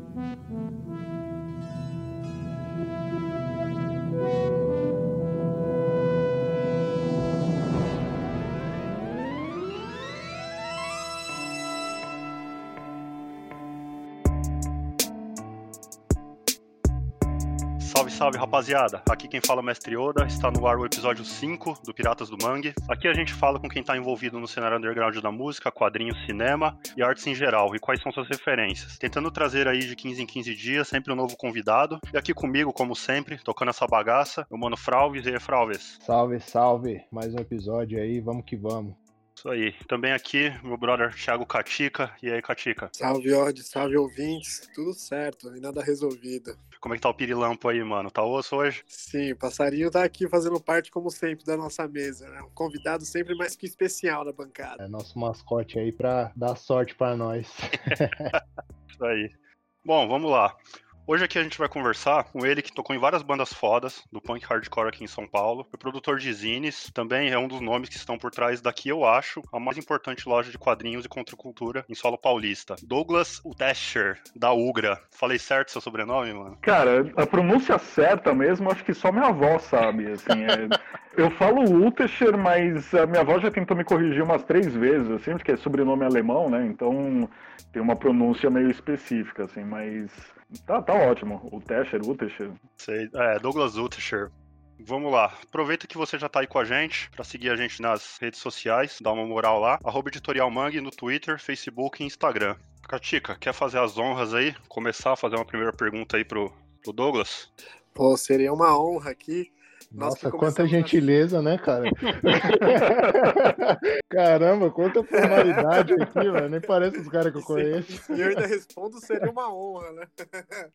Thank you. Salve, rapaziada. Aqui quem fala é o Mestre Oda, está no ar o episódio 5 do Piratas do Mangue. Aqui a gente fala com quem está envolvido no cenário underground da música, quadrinhos, cinema e artes em geral, e quais são suas referências. Tentando trazer aí de 15 em 15 dias sempre um novo convidado. E aqui comigo, como sempre, tocando essa bagaça, o mano Fralves e aí, Fralves. Salve, salve. Mais um episódio aí, vamos que vamos. Isso aí. Também aqui, meu brother Thiago Catica. E aí, Catica? Salve, Odd, salve, ouvintes. Tudo certo, e nada resolvido. Como é que tá o pirilampo aí, mano? Tá osso hoje? Sim, o passarinho tá aqui fazendo parte, como sempre, da nossa mesa. Né? Um convidado sempre mais que especial na bancada. É nosso mascote aí pra dar sorte pra nós. Isso aí. Bom, vamos lá. Hoje aqui a gente vai conversar com ele que tocou em várias bandas fodas do punk hardcore aqui em São Paulo. É produtor de zines, também é um dos nomes que estão por trás daqui, eu acho, a mais importante loja de quadrinhos e contracultura em solo paulista. Douglas Udesher, da Ugra. Falei certo seu sobrenome, mano? Cara, a pronúncia certa mesmo, acho que só minha avó sabe, assim, é... Eu falo Utescher, mas a minha avó já tentou me corrigir umas três vezes, assim, porque é sobrenome alemão, né? Então tem uma pronúncia meio específica, assim, mas Tá, tá ótimo. O Tesher, o Tesher. Sei, é, Douglas Utesher. Vamos lá. Aproveita que você já tá aí com a gente para seguir a gente nas redes sociais, dá uma moral lá. Arroba Editorial Mangue no Twitter, Facebook e Instagram. Katika, quer fazer as honras aí? Começar a fazer uma primeira pergunta aí pro, pro Douglas? Pô, seria uma honra aqui. Nossa, quanta gentileza, né, cara? Caramba, quanta formalidade aqui, velho. Nem parece os caras que eu conheço. E eu ainda respondo, seria uma honra, né?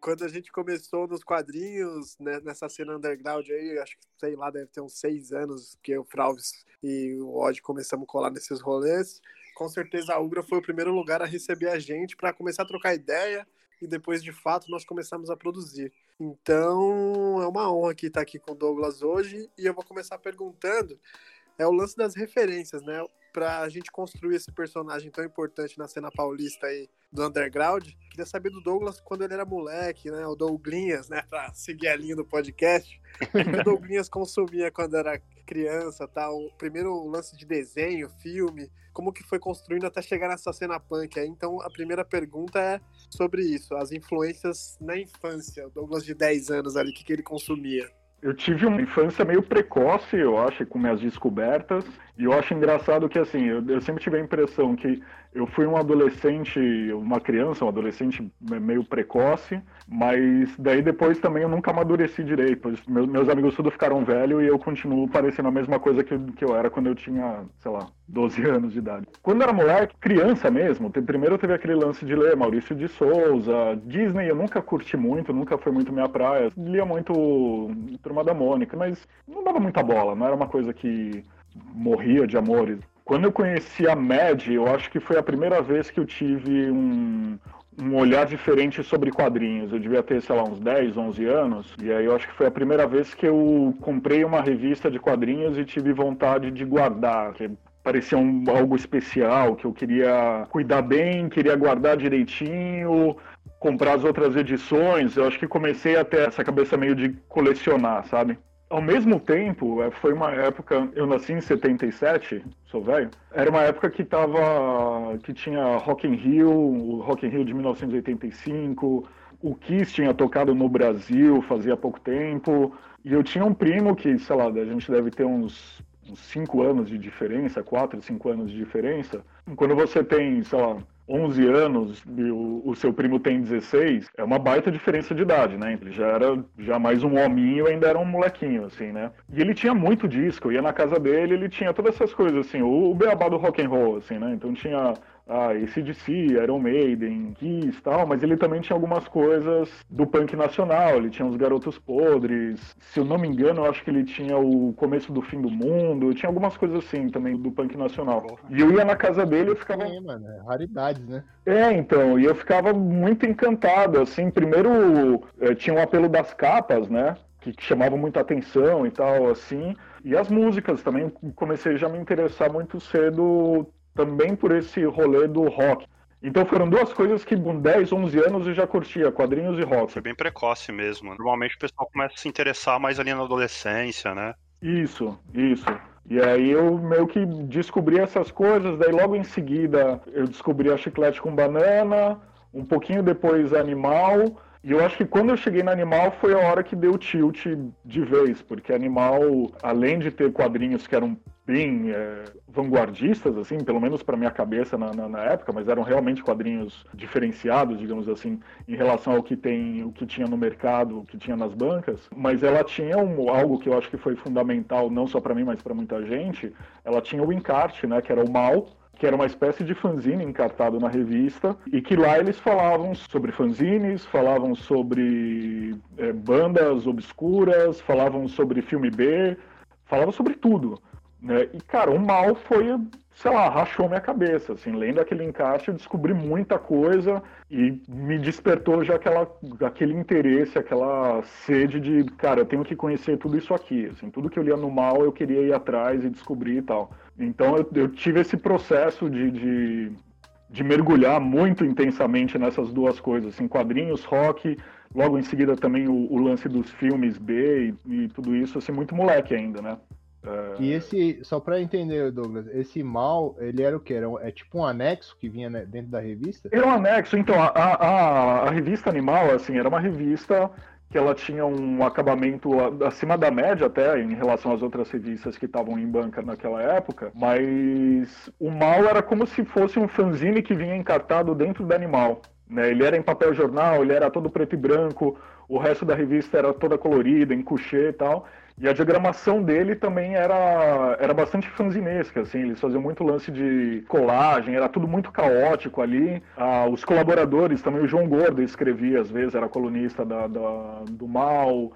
Quando a gente começou nos quadrinhos, né, nessa cena underground aí, acho que, sei lá, deve ter uns seis anos que o Fralves e o Odd começamos a colar nesses rolês. Com certeza a Ugra foi o primeiro lugar a receber a gente para começar a trocar ideia e depois, de fato, nós começamos a produzir. Então, é uma honra aqui estar aqui com o Douglas hoje e eu vou começar perguntando é o lance das referências, né? Pra gente construir esse personagem tão importante na cena paulista aí do underground. Queria saber do Douglas quando ele era moleque, né? O Douglinhas, né? Pra seguir a linha do podcast. O Douglinhas consumia quando era criança, tal. Tá? Primeiro o lance de desenho, filme, como que foi construindo até chegar nessa cena punk aí. Então a primeira pergunta é sobre isso, as influências na infância. O Douglas de 10 anos ali, o que, que ele consumia? Eu tive uma infância meio precoce, eu acho, com minhas descobertas. E eu acho engraçado que, assim, eu, eu, sempre tive a impressão que eu fui um adolescente, uma criança, um adolescente meio precoce, mas daí depois também eu nunca amadureci direito. Meus, meus amigos tudo ficaram velhos e eu continuo parecendo a mesma coisa que, que eu era quando eu tinha, sei lá, 12 anos de idade. Quando era moleque, criança mesmo, primeiro teve aquele lance de ler Maurício de Souza, Disney eu nunca curti muito, nunca foi muito minha praia. Lia muito Turma da Mônica, mas não dava muita bola, não era uma coisa que morria de amores. Quando eu conheci a Mad, eu acho que foi a primeira vez que eu tive um, um olhar diferente sobre quadrinhos. Eu devia ter, sei lá, uns 10, 11 anos. E aí eu acho que foi a primeira vez que eu comprei uma revista de quadrinhos e tive vontade de guardar. Que parecia um, algo especial, que eu queria cuidar bem, queria guardar direitinho, comprar as outras edições. Eu acho que comecei a ter essa cabeça meio de colecionar, sabe? Ao mesmo tempo, é, foi uma época, eu nasci em 77, sou velho, era uma época que tava, que tinha Rock in Rio, o Rock in Rio de 1985, o Kiss tinha tocado no Brasil fazia pouco tempo, e eu tinha um primo que, sei lá, a gente deve ter uns, uns 5 anos de diferença, 4, 5 anos de diferença. Quando você tem, sei lá, 11 anos e o, o, seu primo tem 16, é uma baita diferença de idade, né? Ele já era já mais um hominho, ainda era um molequinho, assim, né? E ele tinha muito disco, eu ia na casa dele, ele tinha todas essas coisas, assim, o, o beabá do rock and roll, assim, né? Então tinha ah, ACDC, Iron Maiden, Kiss e tal, mas ele também tinha algumas coisas do punk nacional, ele tinha os Garotos Podres, se eu não me engano, eu acho que ele tinha o Começo do Fim do Mundo, tinha algumas coisas assim também do punk nacional. E eu ia na casa dele e ficava... É, mano, é raridades, né? É, então, e eu ficava muito encantado, assim, primeiro eh, tinha o um apelo das capas, né? que chamavam muita atenção e tal, assim. E as músicas também comecei já a me interessar muito cedo também por esse rolê do rock. Então foram duas coisas que com 10, 11 anos eu já curtia, quadrinhos e rock. Foi bem precoce mesmo. Normalmente o pessoal começa a se interessar mais ali na adolescência, né? Isso, isso. E aí eu meio que descobri essas coisas, daí logo em seguida eu descobri a chiclete com banana, um pouquinho depois Animal, e eu acho que quando eu cheguei no Animal foi a hora que deu tilt de vez, porque Animal, além de ter quadrinhos que eram bem é, vanguardistas, assim, pelo menos para minha cabeça na, na, na, época, mas eram realmente quadrinhos diferenciados, digamos assim, em relação ao que tem, o que tinha no mercado, o que tinha nas bancas. Mas ela tinha um, algo que eu acho que foi fundamental, não só para mim, mas para muita gente. Ela tinha o encarte, né, que era o mal, que era uma espécie de fanzine encartado na revista, e que lá eles falavam sobre fanzines, falavam sobre é, bandas obscuras, falavam sobre filme B, falavam sobre tudo. Né? E, cara, o mal foi, sei lá, rachou minha cabeça. Assim, lendo aquele encaixe, eu descobri muita coisa e me despertou já aquela, aquele interesse, aquela sede de, cara, eu tenho que conhecer tudo isso aqui. Assim, tudo que eu lia no mal, eu queria ir atrás e descobrir e tal. Então, eu, eu tive esse processo de, de, de, mergulhar muito intensamente nessas duas coisas, assim, quadrinhos, rock. Logo em seguida também o, o lance dos filmes B e, e tudo isso, assim, muito moleque ainda, né? E esse, só para entender, Douglas, esse mal, ele era o que? Era, é tipo um anexo que vinha dentro da revista? Era um anexo, então, a, a, a revista Animal, assim, era uma revista que ela tinha um acabamento acima da média até em relação às outras revistas que estavam em banca naquela época, mas o mal era como se fosse um fanzine que vinha encartado dentro do animal. Né? Ele era em papel jornal, ele era todo preto e branco, o resto da revista era toda colorida, em couchê e tal. E a diagramação dele também era, era bastante fanzinesca, assim, eles faziam muito lance de colagem, era tudo muito caótico ali. Ah, os colaboradores também, o João Gordo escrevia, às vezes, era colunista da, da do Mal.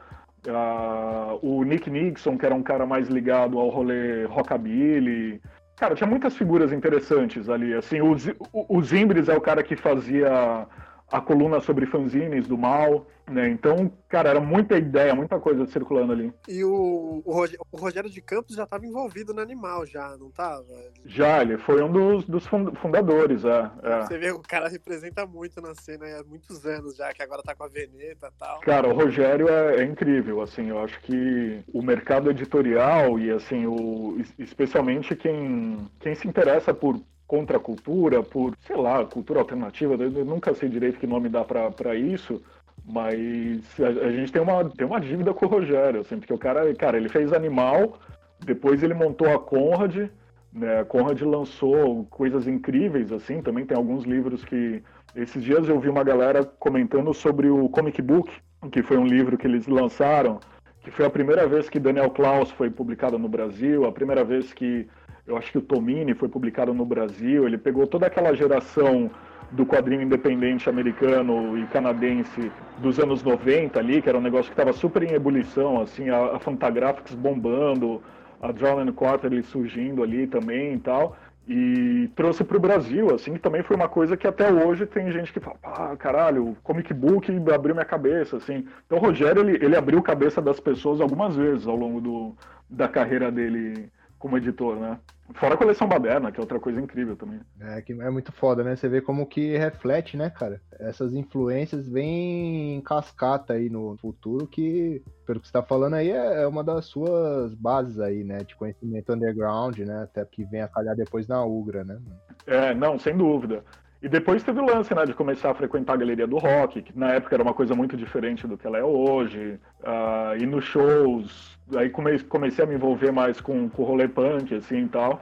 Ah, o Nick Nixon, que era um cara mais ligado ao rolê rockabilly. Cara, tinha muitas figuras interessantes ali, assim, o, o, o Zimbres é o cara que fazia a coluna sobre fanzines do mal, né? Então, cara, era muita ideia, muita coisa circulando ali. E o, o, Rogério de Campos já estava envolvido no animal, já, não estava? Já, ele foi um dos, dos fundadores, é, é, Você vê, o cara representa muito na cena há muitos anos já, que agora tá com a Veneta e tal. Cara, o Rogério é, é, incrível, assim, eu acho que o mercado editorial e, assim, o, especialmente quem, quem se interessa por contra a cultura, por, sei lá, cultura alternativa, eu nunca sei direito que nome dá para isso, mas a, a, gente tem uma, tem uma dívida com o Rogério, assim, porque o cara, cara, ele fez Animal, depois ele montou a Conrad, né, a Conrad lançou coisas incríveis, assim, também tem alguns livros que... Esses dias eu vi uma galera comentando sobre o Comic Book, que foi um livro que eles lançaram, que foi a primeira vez que Daniel Klaus foi publicado no Brasil, a primeira vez que eu acho que o Tomini foi publicado no Brasil, ele pegou toda aquela geração do quadrinho independente americano e canadense dos anos 90 ali, que era um negócio que estava super em ebulição, assim, a, a Fantagraphics bombando, a Drawn Quarterly surgindo ali também e tal, e trouxe para o Brasil, assim, que também foi uma coisa que até hoje tem gente que fala, ah, caralho, comic book abriu minha cabeça, assim. Então o Rogério, ele, ele abriu a cabeça das pessoas algumas vezes ao longo do, da carreira dele como editor, né? Fora a coleção Baderna, que é outra coisa incrível também. É, que é muito foda, né? Você vê como que reflete, né, cara? Essas influências vêm em cascata aí no futuro, que, pelo que você tá falando aí, é, é uma das suas bases aí, né? De conhecimento underground, né? Até que vem a calhar depois na Ugra, né? É, não, sem dúvida. E depois teve o lance, né, de começar a frequentar a galeria do rock, que na época era uma coisa muito diferente do que ela é hoje, uh, ir nos shows, aí comecei a me envolver mais com, com o rolê punk, assim, e tal.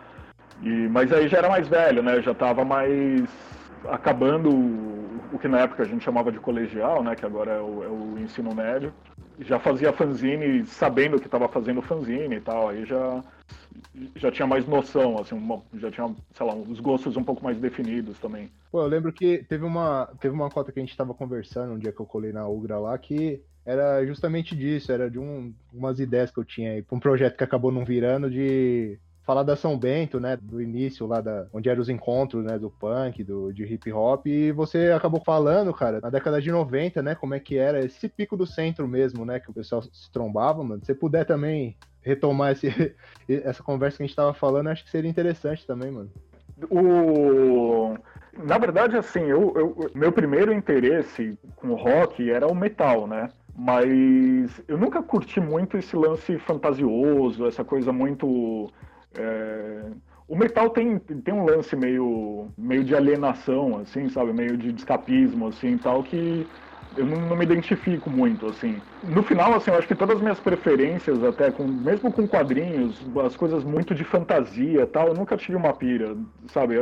E, mas aí já era mais velho, né, já estava mais acabando o que na época a gente chamava de colegial, né, que agora é o, é o ensino médio. Já fazia fanzine sabendo que estava fazendo fanzine e tal, aí já já tinha mais noção, assim, uma, já tinha, sei lá, os gostos um pouco mais definidos também. Pô, eu lembro que teve uma, teve uma cota que a gente tava conversando um dia que eu colei na Ugra lá, que era justamente disso, era de um, umas ideias que eu tinha aí, pra um projeto que acabou não virando de falar da São Bento, né, do início lá da onde eram os encontros, né, do punk, do de hip hop, e você acabou falando, cara, na década de 90, né, como é que era esse pico do centro mesmo, né, que o pessoal se trombava, mano. Se puder também retomar esse, essa conversa que a gente tava falando, acho que seria interessante também, mano. O Na verdade, assim, eu, eu, meu primeiro interesse com rock era o metal, né? Mas eu nunca curti muito esse lance fantasioso, essa coisa muito. É... O metal tem, tem um lance meio, meio de alienação, assim, sabe? Meio de escapismo, assim, tal, que eu não, não, me identifico muito, assim. No final, assim, eu acho que todas as minhas preferências, até com, mesmo com quadrinhos, as coisas muito de fantasia tal, eu nunca tive uma pira, sabe?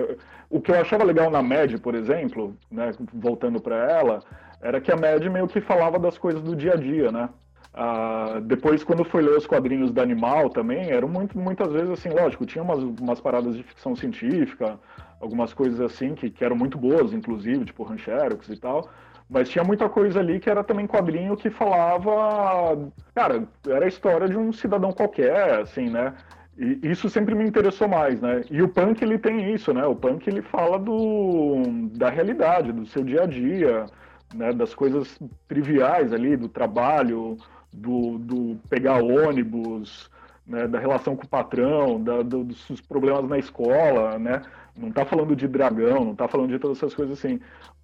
O que eu achava legal na Mad, por exemplo, né, voltando para ela, era que a Mad meio que falava das coisas do dia a dia, né? Ah, depois, quando fui ler os quadrinhos da Animal também, eram muito, muitas vezes assim, lógico, tinha umas, umas paradas de ficção científica, algumas coisas assim que, que eram muito boas, inclusive, tipo Rancherox e tal, mas tinha muita coisa ali que era também quadrinho que falava. Cara, era a história de um cidadão qualquer, assim, né? E isso sempre me interessou mais, né? E o punk ele tem isso, né? O punk ele fala do da realidade, do seu dia a dia, né? Das coisas triviais ali, do trabalho, do, do pegar ônibus, né? Da relação com o patrão, da, do, dos problemas na escola, né? Não tá falando de dragão, não tá falando de todas essas coisas assim.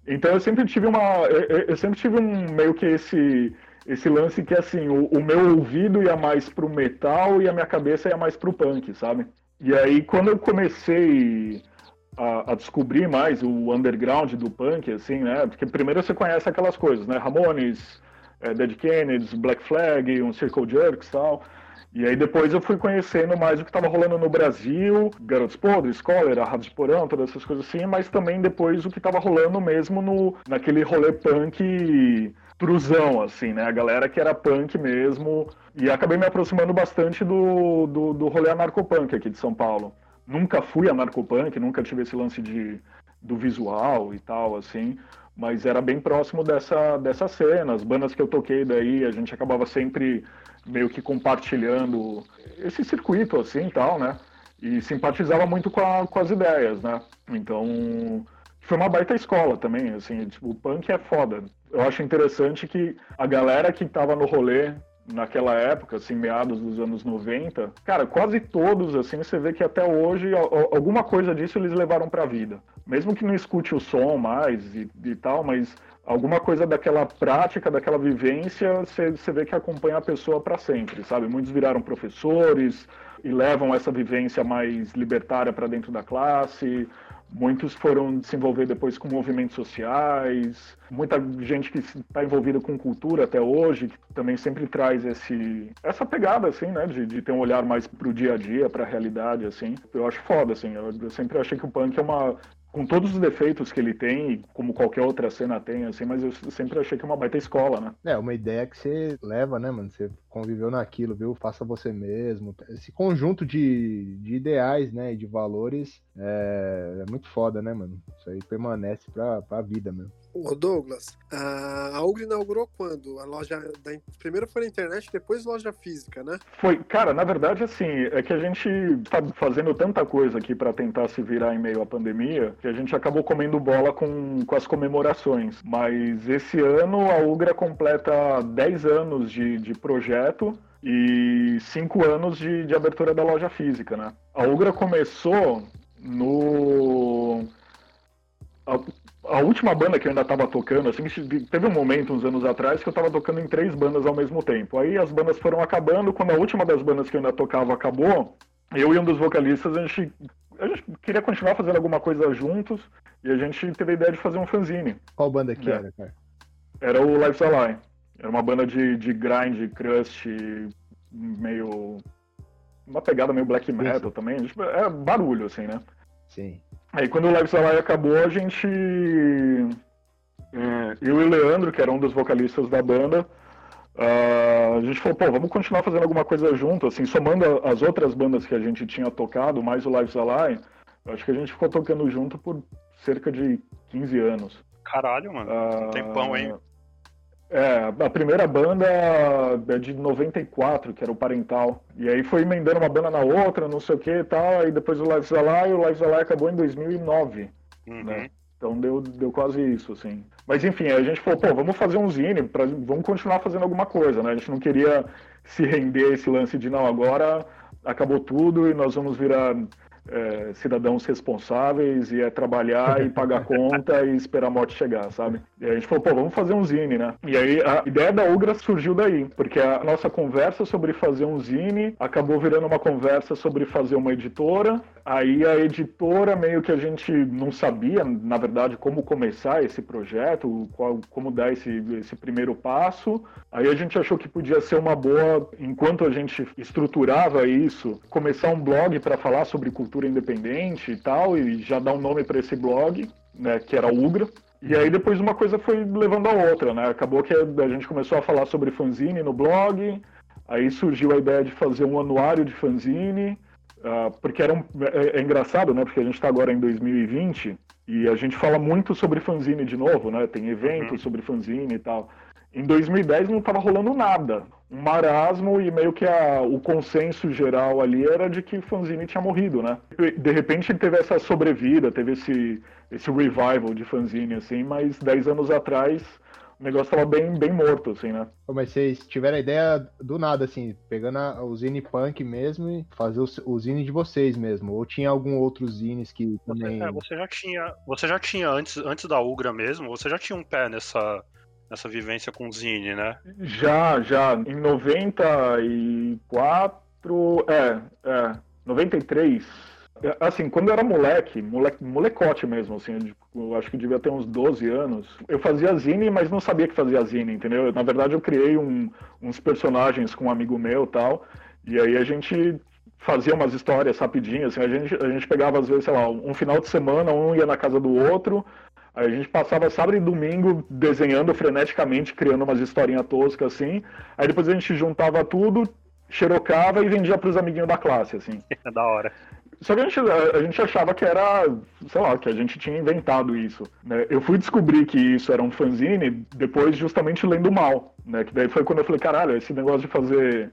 Então eu sempre tive uma. Eu, eu sempre tive um meio que esse esse lance que assim, o, o, meu ouvido ia mais pro metal e a minha cabeça ia mais pro punk, sabe? E aí quando eu comecei a, a, descobrir mais o underground do punk, assim, né? Porque primeiro você conhece aquelas coisas, né? Ramones, é, Dead Kennedys, Black Flag, um Circle Jerks e tal. E aí depois eu fui conhecendo mais o que estava rolando no Brasil, Garotos Podres, Cólera, Rádio Porão, todas essas coisas assim, mas também depois o que estava rolando mesmo no, naquele rolê punk truzão, assim, né? A galera que era punk mesmo. E acabei me aproximando bastante do, do, do rolê anarcopunk aqui de São Paulo. Nunca fui anarcopunk, nunca tive esse lance de, do visual e tal, assim mas era bem próximo dessa, dessa cena. As bandas que eu toquei daí, a gente acabava sempre meio que compartilhando esse circuito assim e tal, né? E simpatizava muito com, a, com as ideias, né? Então, foi uma baita escola também, assim, tipo, o punk é foda. Eu acho interessante que a galera que tava no rolê naquela época, assim, meados dos anos 90, cara, quase todos, assim, você vê que até hoje alguma coisa disso eles levaram pra vida. Mesmo que não escute o som mais e, e tal, mas alguma coisa daquela prática, daquela vivência, você, vê que acompanha a pessoa para sempre, sabe? Muitos viraram professores e levam essa vivência mais libertária para dentro da classe. Muitos foram se envolver depois com movimentos sociais, muita gente que está envolvida com cultura até hoje, que também sempre traz esse, essa pegada, assim, né, de, de ter um olhar mais pro dia a dia, para a realidade, assim. Eu acho foda, assim, eu, eu sempre achei que o punk é uma, com todos os defeitos que ele tem, como qualquer outra cena tem, assim, mas eu sempre achei que é uma baita escola, né? É, uma ideia que você leva, né, mano? Você conviveu naquilo, viu? Faça você mesmo. Esse conjunto de, de ideais, né, e de valores é, é muito foda, né, mano? Isso aí permanece pra, pra vida mesmo. Ô Douglas, a Ugly inaugurou quando? A loja da, primeiro foi na internet, depois loja física, né? Foi, cara, na verdade assim, é que a gente tá fazendo tanta coisa aqui para tentar se virar em meio à pandemia, que a gente acabou comendo bola com, com as comemorações. Mas esse ano a Ugra completa 10 anos de, de projeto e 5 anos de, de abertura da loja física, né? A Ugra começou no a última banda que eu ainda estava tocando, assim, teve um momento uns anos atrás que eu estava tocando em três bandas ao mesmo tempo. Aí as bandas foram acabando, quando a última das bandas que eu ainda tocava acabou, eu e um dos vocalistas, a gente, a gente queria continuar fazendo alguma coisa juntos e a gente teve a ideia de fazer um fanzine. Qual banda que né? era, cara? Era o Life's Ally. Era uma banda de, de grind, crust, meio. Uma pegada meio black metal Isso. também. É barulho, assim, né? Sim. Aí quando o Live Salai acabou, a gente. É, eu e o Leandro, que era um dos vocalistas da banda, uh, a gente falou, pô, vamos continuar fazendo alguma coisa junto, assim, somando as outras bandas que a gente tinha tocado, mais o Live Salai, acho que a gente ficou tocando junto por cerca de 15 anos. Caralho, mano. Uh, tempão, hein? É, a primeira banda é de 94, que era o Parental. E aí foi emendando uma banda na outra, não sei o que e tal. E depois o Live Zalai, e o Live Zalai acabou em 2009. Uhum. Né? Então deu, deu quase isso, assim. Mas enfim, a gente falou, pô, vamos fazer um zine, pra, vamos continuar fazendo alguma coisa, né? A gente não queria se render a esse lance de, não, agora acabou tudo e nós vamos virar é, cidadãos responsáveis e é trabalhar e pagar conta e esperar a morte chegar, sabe? E a gente falou, pô, vamos fazer um zine, né? E aí a ideia da Ugra surgiu daí, porque a nossa conversa sobre fazer um zine acabou virando uma conversa sobre fazer uma editora. Aí a editora meio que a gente não sabia, na verdade, como começar esse projeto, qual, como dar esse, esse primeiro passo. Aí a gente achou que podia ser uma boa, enquanto a gente estruturava isso, começar um blog para falar sobre cultura independente e tal, e já dar um nome para esse blog, né, que era Ugra. E aí depois uma coisa foi levando a outra, né? Acabou que a gente começou a falar sobre fanzine no blog, aí surgiu a ideia de fazer um anuário de fanzine, uh, porque era um, é, é, engraçado, né? Porque a gente está agora em 2020 e a gente fala muito sobre fanzine de novo, né? Tem eventos uhum. sobre fanzine e tal. Em 2010 não estava rolando nada. Um marasmo e meio que a, o consenso geral ali era de que fanzine tinha morrido, né? De repente ele teve essa sobrevida, teve esse, esse revival de fanzine, assim, mas 10 anos atrás o negócio estava bem, bem morto, assim, né? Mas vocês tiveram a ideia do nada, assim, pegando a, o Zine Punk mesmo e fazer o, o Zine de vocês mesmo? Ou tinha algum outro Zines que também. Você, é, você já tinha. Você já tinha, antes, antes da Ugra mesmo, você já tinha um pé nessa nessa vivência com o Zine, né? Já, já. Em 94. É, é. 93. É, assim, quando eu era moleque, moleque, molecote mesmo, assim, eu acho que devia ter uns 12 anos, eu fazia zine, mas não sabia que fazia zine, entendeu? Na verdade, eu criei um, uns personagens com um amigo meu tal, e aí a gente fazia umas histórias rapidinhas, assim, a, gente, a gente pegava, às vezes, sei lá, um final de semana, um ia na casa do outro, a gente passava sábado e domingo desenhando freneticamente, criando umas historinhas toscas assim. Aí depois a gente juntava tudo, xerocava e vendia para os amiguinhos da classe, assim. da hora. Só que a gente, a gente achava que era, sei lá, que a gente tinha inventado isso. Né? Eu fui descobrir que isso era um fanzine depois justamente lendo mal, né? Que daí foi quando eu falei, caralho, esse negócio de fazer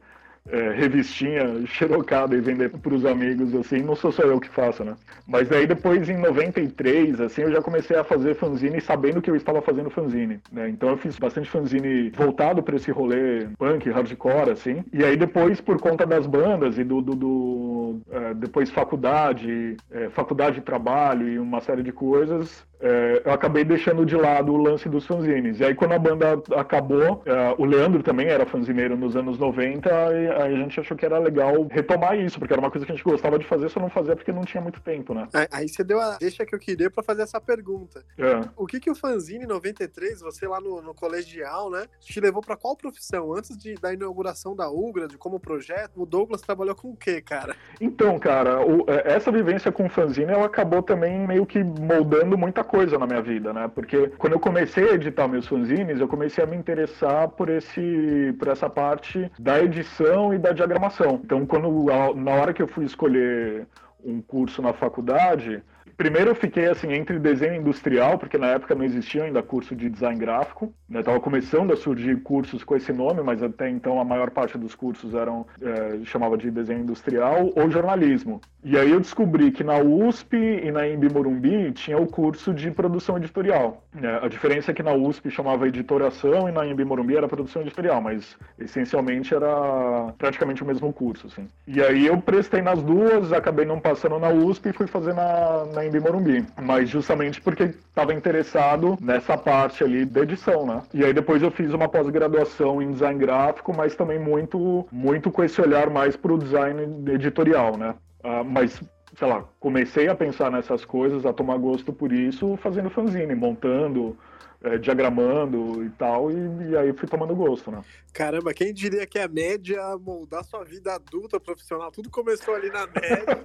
é, revistinha xerocada e vender para os amigos, assim, não sou só eu que faço, né? Mas daí depois, em 93, assim, eu já comecei a fazer fanzine sabendo que eu estava fazendo fanzine, né? Então eu fiz bastante fanzine voltado para esse rolê punk, hardcore, assim. E aí depois, por conta das bandas e do, do, do é, depois faculdade, é, faculdade de trabalho e uma série de coisas, é, eu acabei deixando de lado o lance dos fanzines. E aí, quando a banda acabou, é, o Leandro também era fanzineiro nos anos 90, e a gente achou que era legal retomar isso, porque era uma coisa que a gente gostava de fazer, só não fazia porque não tinha muito tempo, né? Aí você deu a deixa que eu queria para fazer essa pergunta. É. O que que o fanzine 93, você lá no, no colegial, né, te levou para qual profissão? Antes de, da inauguração da Ugra, de como projeto, o Douglas trabalhou com o quê, cara? Então, cara, o, é, essa vivência com o fanzine, ela acabou também meio que moldando muita coisa na minha vida, né? Porque quando eu comecei a editar meus fanzines, eu comecei a me interessar por esse por essa parte da edição e da diagramação. Então, quando na hora que eu fui escolher um curso na faculdade, primeiro eu fiquei assim entre desenho industrial, porque na época não existia ainda curso de design gráfico. Né? Tava começando a surgir cursos com esse nome, mas até então a maior parte dos cursos eram é, chamava de desenho industrial ou jornalismo. E aí eu descobri que na USP e na Embi Morumbi tinha o curso de produção editorial. Né? A diferença é que na USP chamava editoração e na Embi Morumbi era produção editorial, mas essencialmente era praticamente o mesmo curso. Assim. E aí eu prestei nas duas, acabei não passando na USP e fui fazer na, na Embi Morumbi. Mas justamente porque estava interessado nessa parte ali da edição, né? E aí depois eu fiz uma pós-graduação em design gráfico, mas também muito, muito com esse olhar mais para o design editorial, né? Uh, mas sei lá, comecei a pensar nessas coisas, a tomar gosto por isso, fazendo fanzine, montando, é, diagramando e tal, e, e, aí fui tomando gosto, né? Caramba, quem diria que a média moldar sua vida adulta, profissional, tudo começou ali na média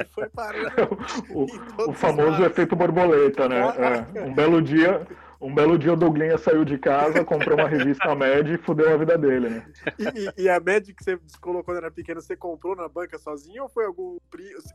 e foi parando. o, o famoso efeito borboleta, né? É, um belo dia um belo dia o Douglinha saiu de casa, comprou uma revista Med e fudeu a vida dele, né? E, e, a Med que você descolou quando era pequeno, você comprou na banca sozinho ou foi algum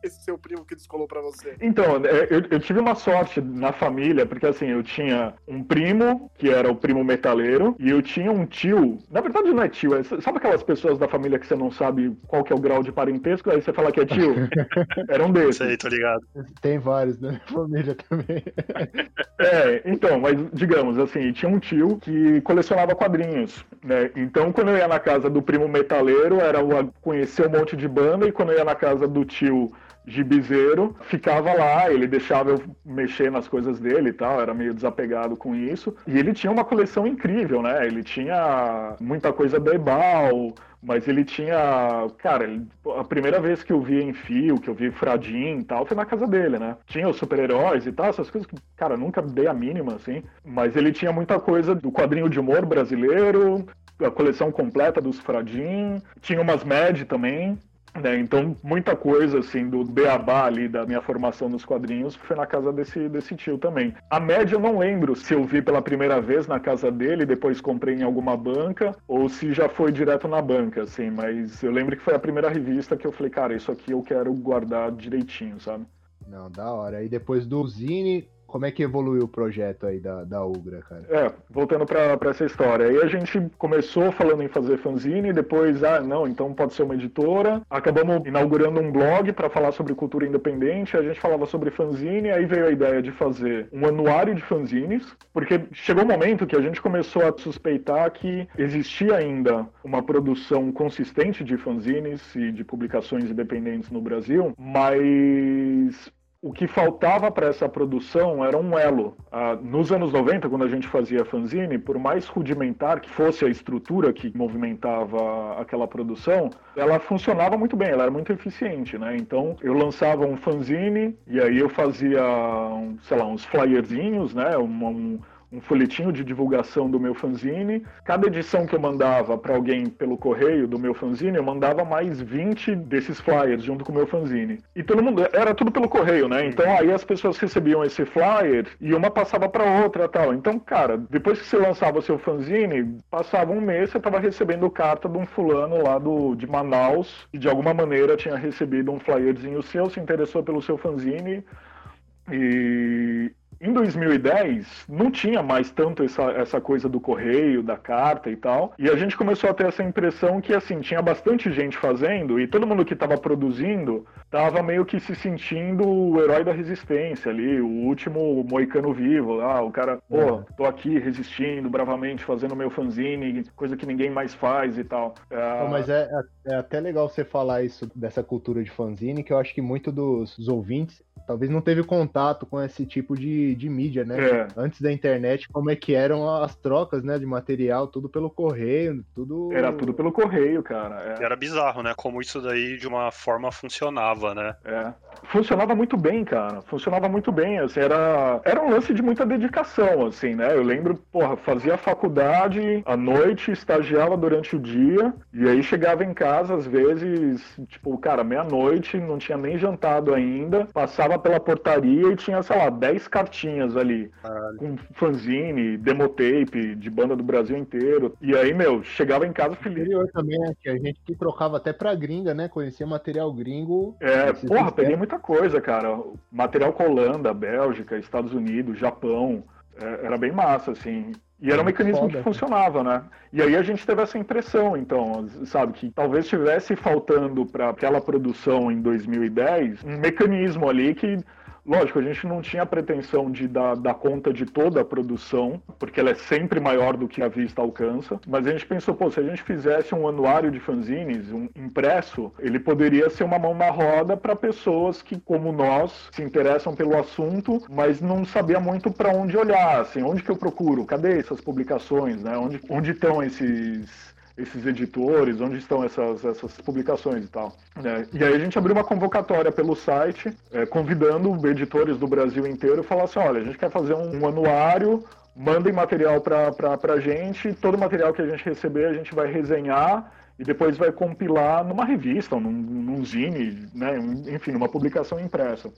esse seu primo que descolou para você? Então, é, eu, eu, tive uma sorte na família, porque assim, eu tinha um primo, que era o primo metaleiro, e eu tinha um tio, na verdade não é tio, é, sabe aquelas pessoas da família que você não sabe qual que é o grau de parentesco, aí você fala que é tio? Era um desses. Sei, tô ligado. Tem vários, né? Família também. É, então, mas digamos assim, tinha um tio que colecionava quadrinhos, né? Então, quando eu ia na casa do primo metaleiro, era conhecer um monte de banda, e quando eu ia na casa do tio gibizeiro, ficava lá, ele deixava eu mexer nas coisas dele e tal, era meio desapegado com isso. E ele tinha uma coleção incrível, né? Ele tinha muita coisa da Ebal, mas ele tinha. Cara, a primeira vez que eu vi em fio, que eu vi Fradin e tal, foi na casa dele, né? Tinha os super-heróis e tal, essas coisas que, cara, nunca dei a mínima, assim. Mas ele tinha muita coisa do quadrinho de humor brasileiro, a coleção completa dos Fradin, tinha umas Mad também. Né? Então, muita coisa assim do beabá ali da minha formação nos quadrinhos foi na casa desse, desse tio também. A média eu não lembro se eu vi pela primeira vez na casa dele, depois comprei em alguma banca, ou se já foi direto na banca, assim, mas eu lembro que foi a primeira revista que eu falei, cara, isso aqui eu quero guardar direitinho, sabe? Não, da hora. Aí depois do Zine, como é que evoluiu o projeto aí da, da Ugra, cara? É, voltando para essa história. Aí a gente começou falando em fazer fanzine, depois, ah, não, então pode ser uma editora. Acabamos inaugurando um blog para falar sobre cultura independente. A gente falava sobre fanzine, aí veio a ideia de fazer um anuário de fanzines, porque chegou um momento que a gente começou a suspeitar que existia ainda uma produção consistente de fanzines e de publicações independentes no Brasil, mas o que faltava para essa produção era um elo. Ah, nos anos 90, quando a gente fazia fanzine, por mais rudimentar que fosse a estrutura que movimentava aquela produção, ela funcionava muito bem, ela era muito eficiente, né? Então, eu lançava um fanzine e aí eu fazia, sei lá, uns flyerzinhos, né? Um, um, um folhetinho de divulgação do meu fanzine. Cada edição que eu mandava para alguém pelo correio do meu fanzine, eu mandava mais 20 desses flyers junto com o meu fanzine. E todo mundo era tudo pelo correio, né? Então aí as pessoas recebiam esse flyer e uma passava para outra, tal. Então, cara, depois que você lançava o seu fanzine, passava um mês você estava recebendo carta de um fulano lá do de Manaus e de alguma maneira tinha recebido um flyerzinho seu, se interessou pelo seu fanzine e, em 2010, não tinha mais tanto essa, essa coisa do correio, da carta e tal. E a gente começou a ter essa impressão que, assim, tinha bastante gente fazendo e todo mundo que estava produzindo estava meio que se sentindo o herói da resistência ali, o último moicano vivo. Ah, o cara, pô, é. tô aqui resistindo bravamente, fazendo meu fanzine, coisa que ninguém mais faz e tal. É... Mas é, é, até legal você falar isso dessa cultura de fanzine, que eu acho que muito dos ouvintes talvez não teve contato com esse tipo de, de mídia, né? É. Antes da internet, como é que eram as trocas, né, de material, tudo pelo correio, tudo... Era tudo pelo correio, cara. É. Era bizarro, né, como isso daí de uma forma funcionava, né? É. Funcionava muito bem, cara, funcionava muito bem, assim, era, era um lance de muita dedicação, assim, né? Eu lembro, porra, fazia faculdade à noite, estagiava durante o dia, e aí chegava em casa, às vezes, tipo, cara, meia-noite, não tinha nem jantado ainda, passava pela portaria e tinha, sei lá, 10 cartinhas ali. Caralho. Com fanzine, demotape de banda do Brasil inteiro. E aí, meu, chegava em casa feliz. Interior também, né? Que a gente que trocava até pra gringa, né? Conhecia material gringo. É, porra, peguei muita coisa, cara. Material com Holanda, Bélgica, Estados Unidos, Japão. É, era bem massa, assim. E era um mecanismo Foda. que funcionava, né? E aí a gente teve essa impressão, então, sabe, que talvez estivesse faltando para aquela produção em 2010 um mecanismo ali que Lógico, a gente não tinha pretensão de dar, dar, conta de toda a produção, porque ela é sempre maior do que a vista alcança, mas a gente pensou, pô, se a gente fizesse um anuário de fanzines, um impresso, ele poderia ser uma mão na roda para pessoas que, como nós, se interessam pelo assunto, mas não sabia muito para onde olhar, assim, onde que eu procuro, cadê essas publicações, né? Onde, onde estão esses esses editores, onde estão essas, essas publicações e tal. É, e aí a gente abriu uma convocatória pelo site, é, convidando editores do Brasil inteiro falar assim, olha, a gente quer fazer um, um anuário, mandem material para a gente, todo material que a gente receber a gente vai resenhar e depois vai compilar numa revista, num, num zine, né, enfim, numa publicação impressa.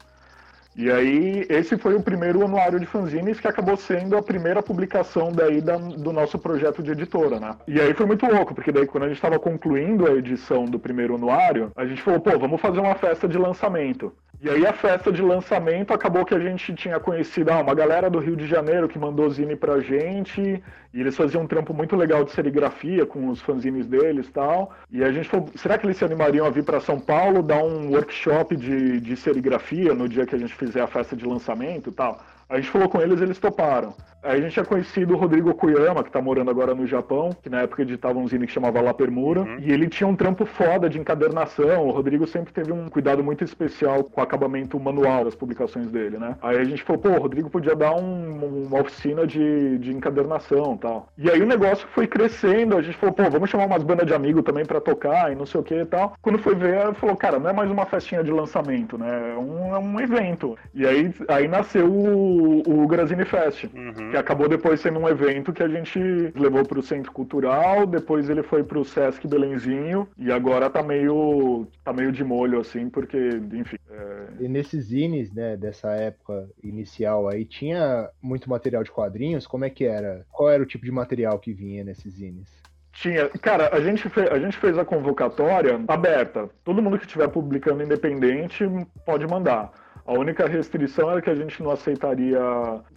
E aí, esse foi o primeiro anuário de fanzines que acabou sendo a primeira publicação daí da, do nosso projeto de editora, né? E aí foi muito louco, porque daí quando a gente estava concluindo a edição do primeiro anuário, a gente falou, pô, vamos fazer uma festa de lançamento. E aí a festa de lançamento acabou que a gente tinha conhecido ah, uma galera do Rio de Janeiro que mandou zine pra gente, e eles faziam um trampo muito legal de serigrafia com os fanzines deles e tal. E a gente falou, será que eles se animariam a vir para São Paulo, dar um workshop de, de serigrafia no dia que a gente fizer a festa de lançamento e tal? A gente falou com eles, eles toparam. Aí a gente tinha conhecido o Rodrigo Okuyama, que tá morando agora no Japão, que na época editava um zine que chamava La Permura, uhum. e ele tinha um trampo foda de encadernação. O Rodrigo sempre teve um cuidado muito especial com o acabamento manual das publicações dele, né? Aí a gente falou, pô, o Rodrigo podia dar um, uma oficina de, de encadernação e tal. E aí o negócio foi crescendo, a gente falou, pô, vamos chamar umas bandas de amigos também para tocar e não sei o que e tal. Quando foi ver, falou, cara, não é mais uma festinha de lançamento, né? É um, é um evento. E aí, aí nasceu o, o Grazini Fest, uhum. que acabou depois sendo um evento que a gente levou para o Centro Cultural, depois ele foi para o Sesc Belenzinho e agora tá meio, tá meio de molho, assim, porque, enfim. É... E nesses zines, né, dessa época inicial aí, tinha muito material de quadrinhos? Como é que era? Qual era o tipo de material que vinha nesses zines? Tinha. Cara, a gente, fez, a gente fez a convocatória aberta. Todo mundo que estiver publicando independente pode mandar. A única restrição era que a gente não aceitaria,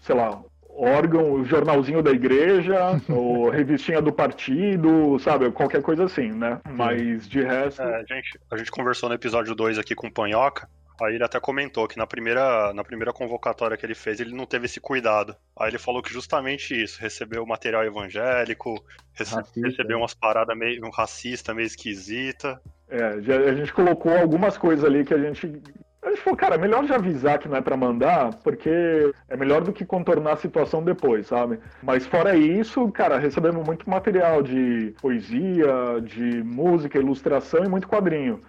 sei lá, órgão, o jornalzinho da igreja, ou revistinha do partido, sabe? Qualquer coisa assim, né? Mas de resto. É, a, gente, a gente conversou no episódio 2 aqui com o Panhoca. Aí ele até comentou que na primeira, na primeira convocatória que ele fez, ele não teve esse cuidado. Aí ele falou que justamente isso, recebeu material evangélico, rece racista. recebeu umas paradas meio um racista, meio esquisita. É, a gente colocou algumas coisas ali que a gente a gente falou, cara, melhor já avisar que não é para mandar, porque é melhor do que contornar a situação depois, sabe? Mas fora isso, cara, recebemos muito material de poesia, de música, ilustração e muito quadrinho.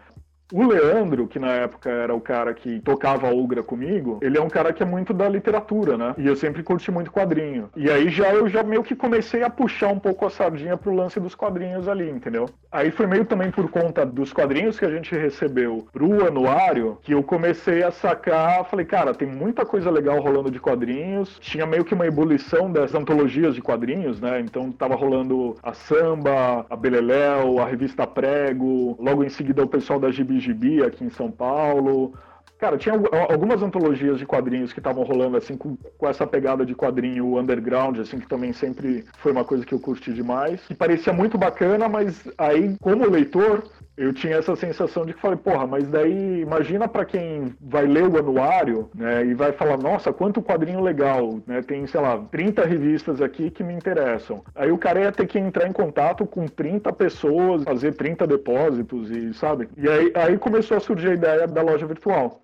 O Leandro, que na época era o cara que tocava a Ugra comigo, ele é um cara que é muito da literatura, né? E eu sempre curti muito quadrinho. E aí já eu já meio que comecei a puxar um pouco a sardinha pro lance dos quadrinhos ali, entendeu? Aí foi meio também por conta dos quadrinhos que a gente recebeu pro anuário que eu comecei a sacar, falei, cara, tem muita coisa legal rolando de quadrinhos. Tinha meio que uma ebulição das antologias de quadrinhos, né? Então tava rolando a Samba, a Beleléu, a revista Prego, logo em seguida o pessoal da Gibi Gibi aqui em São Paulo. Cara, tinha algumas antologias de quadrinhos que estavam rolando assim com, com, essa pegada de quadrinho underground, assim que também sempre foi uma coisa que eu curti demais. E parecia muito bacana, mas aí como leitor eu tinha essa sensação de que falei, porra, mas daí imagina para quem vai ler o anuário, né, e vai falar, nossa, quanto quadrinho legal, né, tem, sei lá, 30 revistas aqui que me interessam. Aí o cara ia ter que entrar em contato com 30 pessoas, fazer 30 depósitos e, sabe? E aí, aí começou a surgir a ideia da loja virtual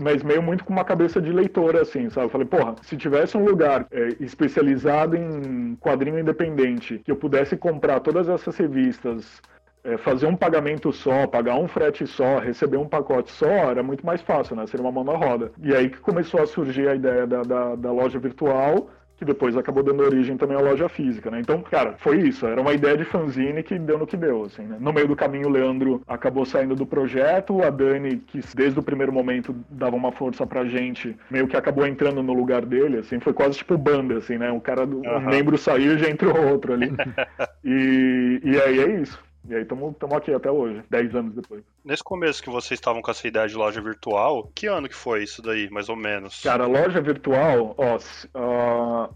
mas meio muito com uma cabeça de leitor, assim, sabe? Eu falei, porra, se tivesse um lugar é, especializado em quadrinho independente, que eu pudesse comprar todas essas revistas é, fazer um pagamento só, pagar um frete só, receber um pacote só, era muito mais fácil, né? Seria uma mão na roda. E aí que começou a surgir a ideia da, da, da loja virtual, que depois acabou dando origem também à loja física, né? Então, cara, foi isso. Era uma ideia de fanzine que deu no que deu, assim, né? No meio do caminho, o Leandro acabou saindo do projeto, a Dani, que desde o primeiro momento dava uma força pra gente, meio que acabou entrando no lugar dele, assim, foi quase tipo banda, assim, né? O cara, uhum. um membro saiu e já entrou outro ali. e, e aí é isso. E aí estamos aqui até hoje, 10 anos depois. Nesse começo que vocês estavam com essa ideia de loja virtual, que ano que foi isso daí, mais ou menos? Cara, loja virtual, ó, a,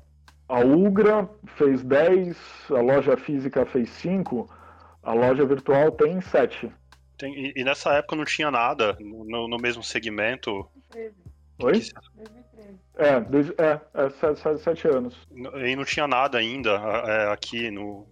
a Ugra fez 10, a loja física fez 5, a loja virtual tem 7. Tem, e, e, nessa época não tinha nada no, no mesmo segmento? 13. Oi? Que, é, dois, é, é sete, sete, anos. E não tinha nada ainda é, aqui no,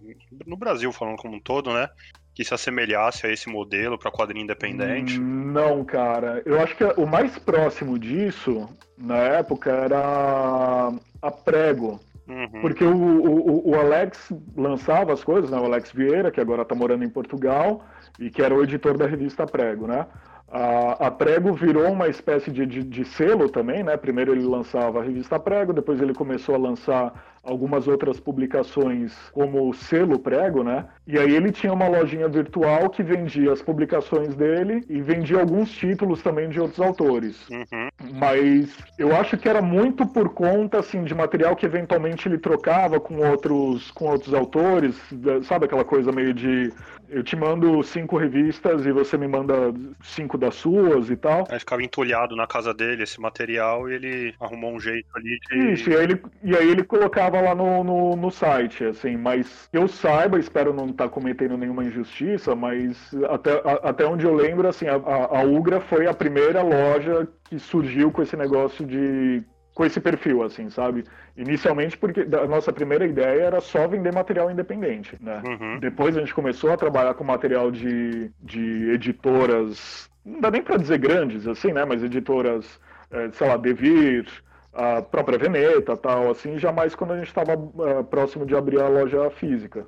no Brasil, falando como um todo, né? Que se assemelhasse a esse modelo para quadrinho independente? Não, cara. Eu acho que o mais próximo disso, na época, era a Prego. Uhum. Porque o, o, o, Alex lançava as coisas, né? O Alex Vieira, que agora está morando em Portugal, e que era o editor da revista Prego, né? A, a, Prego virou uma espécie de, de, de, selo também, né? Primeiro ele lançava a revista Prego, depois ele começou a lançar algumas outras publicações como selo prego, né? E aí ele tinha uma lojinha virtual que vendia as publicações dele e vendia alguns títulos também de outros autores. Uhum. Mas eu acho que era muito por conta assim de material que eventualmente ele trocava com outros com outros autores, sabe aquela coisa meio de eu te mando cinco revistas e você me manda cinco das suas e tal. Aí ficava entulhado na casa dele esse material e ele arrumou um jeito ali de. Isso, e aí ele, e aí ele colocava lá no, no, no, site, assim, mas eu saiba, espero não estar tá cometendo nenhuma injustiça, mas até, a, até onde eu lembro, assim, a, a Ugra foi a primeira loja que surgiu com esse negócio de com esse perfil, assim, sabe? Inicialmente porque a nossa primeira ideia era só vender material independente, né? Uhum. Depois a gente começou a trabalhar com material de, de editoras, não dá nem para dizer grandes, assim, né? Mas editoras, é, sei lá, Devir, a própria Veneta, tal, assim, jamais quando a gente estava uh, próximo de abrir a loja física.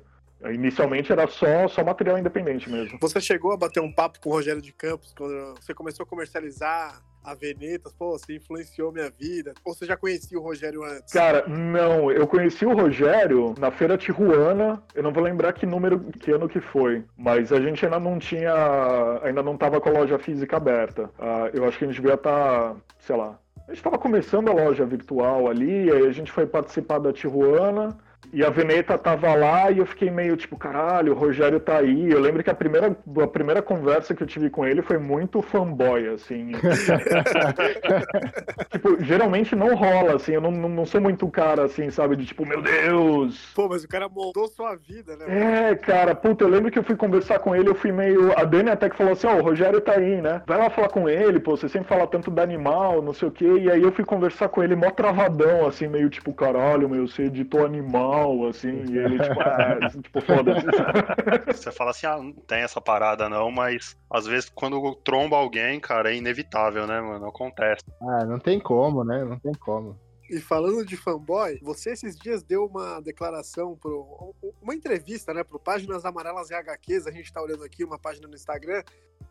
Inicialmente era só, só material independente mesmo. Você chegou a bater um papo com o Rogério de Campos quando você começou a comercializar a Venetas? Pô, você influenciou minha vida? Ou você já conhecia o Rogério antes? Cara, não. Eu conheci o Rogério na Feira Tijuana. Eu não vou lembrar que número, que ano que foi. Mas a gente ainda não tinha. Ainda não tava com a loja física aberta. Uh, eu acho que a gente devia estar, tá, sei lá. A gente estava começando a loja virtual ali, aí a gente foi participar da Tijuana. E a Veneta tava lá e eu fiquei meio tipo, caralho, o Rogério tá aí. Eu lembro que a primeira, a primeira conversa que eu tive com ele foi muito fanboy, assim. tipo, geralmente não rola, assim. Eu não, não sou muito cara, assim, sabe? De tipo, meu Deus. Pô, mas o cara moldou sua vida, né? É, cara, puta, eu lembro que eu fui conversar com ele, eu fui meio. A Dani até que falou assim: ó, oh, o Rogério tá aí, né? Vai lá falar com ele, pô, você sempre fala tanto do animal, não sei o quê. E aí eu fui conversar com ele, mó travadão, assim, meio tipo, caralho, meu, você editou animal assim, e ele, tipo, ah, tipo, foda-se. Você fala assim, ah, não tem essa parada não, mas às vezes quando tromba alguém, cara, é inevitável, né, mano? Acontece. Ah, não tem como, né? Não tem como. E falando de fanboy, você esses dias deu uma declaração, pro, uma entrevista, né, pro Páginas Amarelas e HQs, a gente tá olhando aqui uma página no Instagram,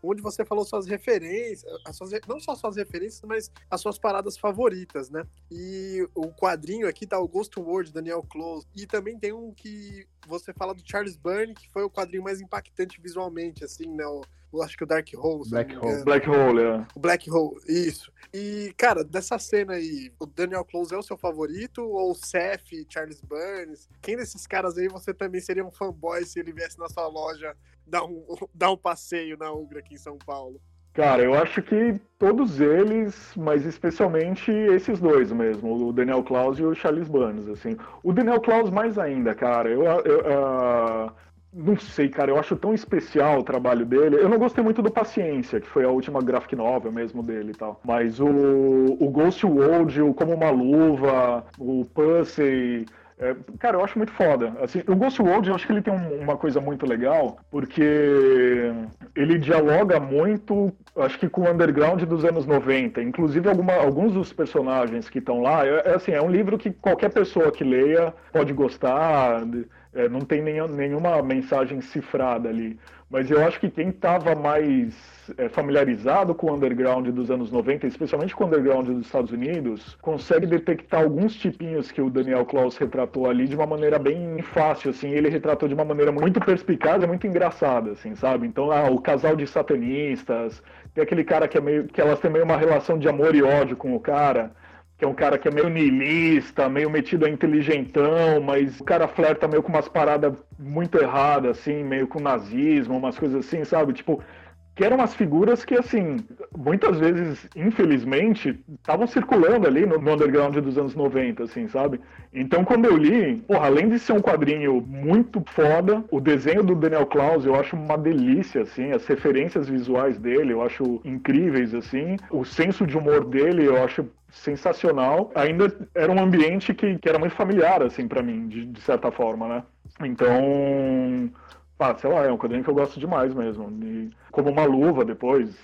onde você falou suas referências, suas, não só suas referências, mas as suas paradas favoritas, né? E o quadrinho aqui tá o Ghost World, Daniel Close, e também tem um que você fala do Charles Byrne, que foi o quadrinho mais impactante visualmente, assim, né? O, acho que o Dark Hole. Black Hole. Black Hole, é. O Black Hole, isso. E, cara, dessa cena aí, o Daniel Close é o seu favorito? Ou o Seth, Charles Burns? Quem desses caras aí você também seria um fanboy se ele viesse na sua loja dar um, dar um passeio na Ugra aqui em São Paulo? Cara, eu acho que todos eles, mas especialmente esses dois mesmo, o Daniel Klaus e o Charles Burns, assim. O Daniel Klaus mais ainda, cara. Eu, eu uh, não sei, cara, eu acho tão especial o trabalho dele. Eu não gostei muito do Paciência, que foi a última graphic novel mesmo dele e tal. Mas o, o Ghost World, o Como uma Luva, o Pussy. É, cara, eu acho muito foda. Assim, o Ghost World, eu acho que ele tem um, uma coisa muito legal, porque ele dialoga muito, acho que com o underground dos anos 90. Inclusive, alguma, alguns dos personagens que estão lá, é, é, assim, é um livro que qualquer pessoa que leia pode gostar. É, não tem nenhum, nenhuma mensagem cifrada ali. Mas eu acho que quem estava mais é, familiarizado com o underground dos anos 90, especialmente com o underground dos Estados Unidos, consegue detectar alguns tipinhos que o Daniel Klaus retratou ali de uma maneira bem fácil, assim. Ele retratou de uma maneira muito perspicaz e muito engraçada, assim, sabe? Então, ah, o casal de satanistas, tem aquele cara que é meio que elas têm meio uma relação de amor e ódio com o cara que é um cara que é meio niilista, meio metido a inteligentão, mas o cara flerta meio com umas paradas muito erradas, assim, meio com nazismo, umas coisas assim, sabe? Tipo, que eram umas figuras que, assim, muitas vezes, infelizmente, estavam circulando ali no, no, underground dos anos 90, assim, sabe? Então, quando eu li, porra, além de ser um quadrinho muito foda, o desenho do Daniel Klaus eu acho uma delícia, assim, as referências visuais dele eu acho incríveis, assim, o senso de humor dele eu acho sensacional. Ainda era um ambiente que, que era muito familiar, assim, para mim, de, de certa forma, né? Então, ah, sei lá, é um quadrinho que eu gosto demais mesmo. E como uma luva depois.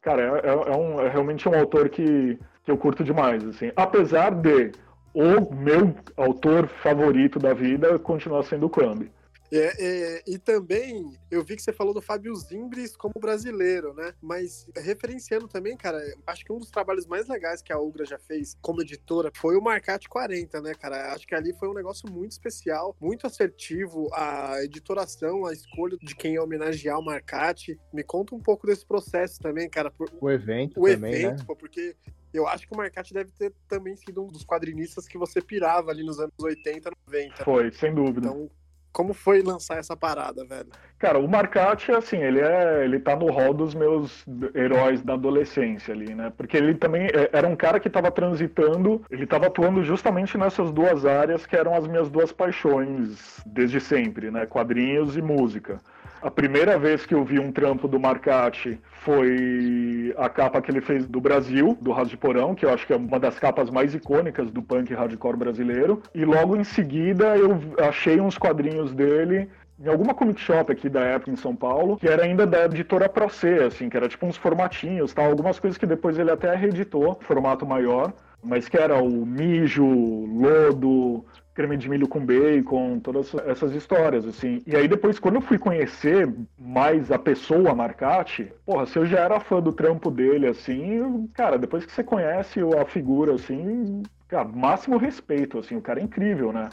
Cara, é, é, é, um, é realmente um autor que, que eu curto demais, assim. Apesar de o meu autor favorito da vida continuar sendo o Crumb. É, é, e também, eu vi que você falou do Fábio Zimbres como brasileiro, né? Mas referenciando também, cara, acho que um dos trabalhos mais legais que a Ugra já fez como editora foi o Marcate 40, né, cara? Acho que ali foi um negócio muito especial, muito assertivo, a editoração, a escolha de quem ia homenagear o Marcate. Me conta um pouco desse processo também, cara. Por... O evento o também, evento, né? pô, porque eu acho que o Marcati deve ter também sido um dos quadrinistas que você pirava ali nos anos 80, 90. Foi, sem dúvida. Então, como foi lançar essa parada, velho? Cara, o Marcati, assim, ele é, ele tá no hall dos meus heróis da adolescência ali, né? Porque ele também é, era um cara que estava transitando, ele estava atuando justamente nessas duas áreas que eram as minhas duas paixões desde sempre, né? Quadrinhos e música. A primeira vez que eu vi um trampo do Marcati foi a capa que ele fez do Brasil, do de Porão, que eu acho que é uma das capas mais icônicas do punk hardcore brasileiro. E logo em seguida eu achei uns quadrinhos dele em alguma comic shop aqui da época em São Paulo, que era ainda da editora Procê, assim, que era tipo uns formatinhos, tal, algumas coisas que depois ele até reeditou, formato maior, mas que era o mijo, lodo, creme de milho com bacon, todas essas histórias, assim. E aí depois, quando eu fui conhecer mais a pessoa Marcati, porra, se eu já era fã do trampo dele, assim, cara, depois que você conhece a figura, assim, cara, máximo respeito, assim, o cara é incrível, né?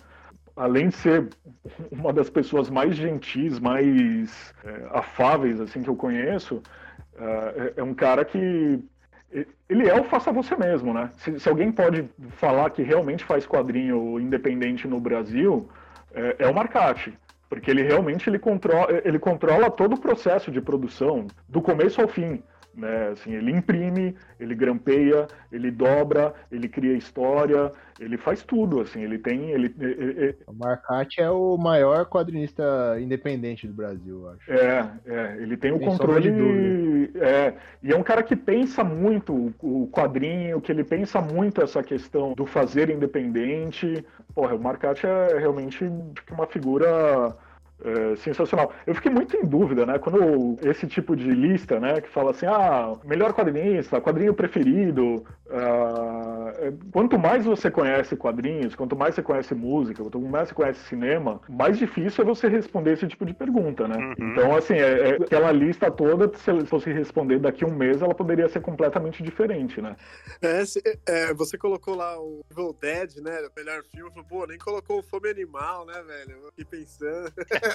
Além de ser uma das pessoas mais gentis, mais é, afáveis, assim, que eu conheço, é, é um cara que ele é o faça você mesmo, né? Se, se, alguém pode falar que realmente faz quadrinho independente no Brasil, é, é o Marcati. Porque ele realmente ele controla, ele controla todo o processo de produção, do começo ao fim. Né? Assim, ele imprime, ele grampeia, ele dobra, ele cria história, ele faz tudo, assim, ele tem. Ele, ele, o Marcati é o maior quadrinista independente do Brasil, eu acho. É, é ele tem o controle. É, e é um cara que pensa muito o quadrinho, que ele pensa muito essa questão do fazer independente. Porra, o Marcati é realmente uma figura é, sensacional. Eu fiquei muito em dúvida, né? Quando esse tipo de lista, né, que fala assim, ah, melhor quadrinista, quadrinho preferido. Uh, quanto mais você conhece quadrinhos, quanto mais você conhece música, quanto mais você conhece cinema, mais difícil é você responder esse tipo de pergunta, né? Uhum. Então, assim, é, é, aquela lista toda, se fosse responder daqui a um mês, ela poderia ser completamente diferente, né? É, é, você colocou lá o Evil Dead, né? O melhor filme, pô, nem colocou o Fome Animal, né, velho? Eu fiquei pensando.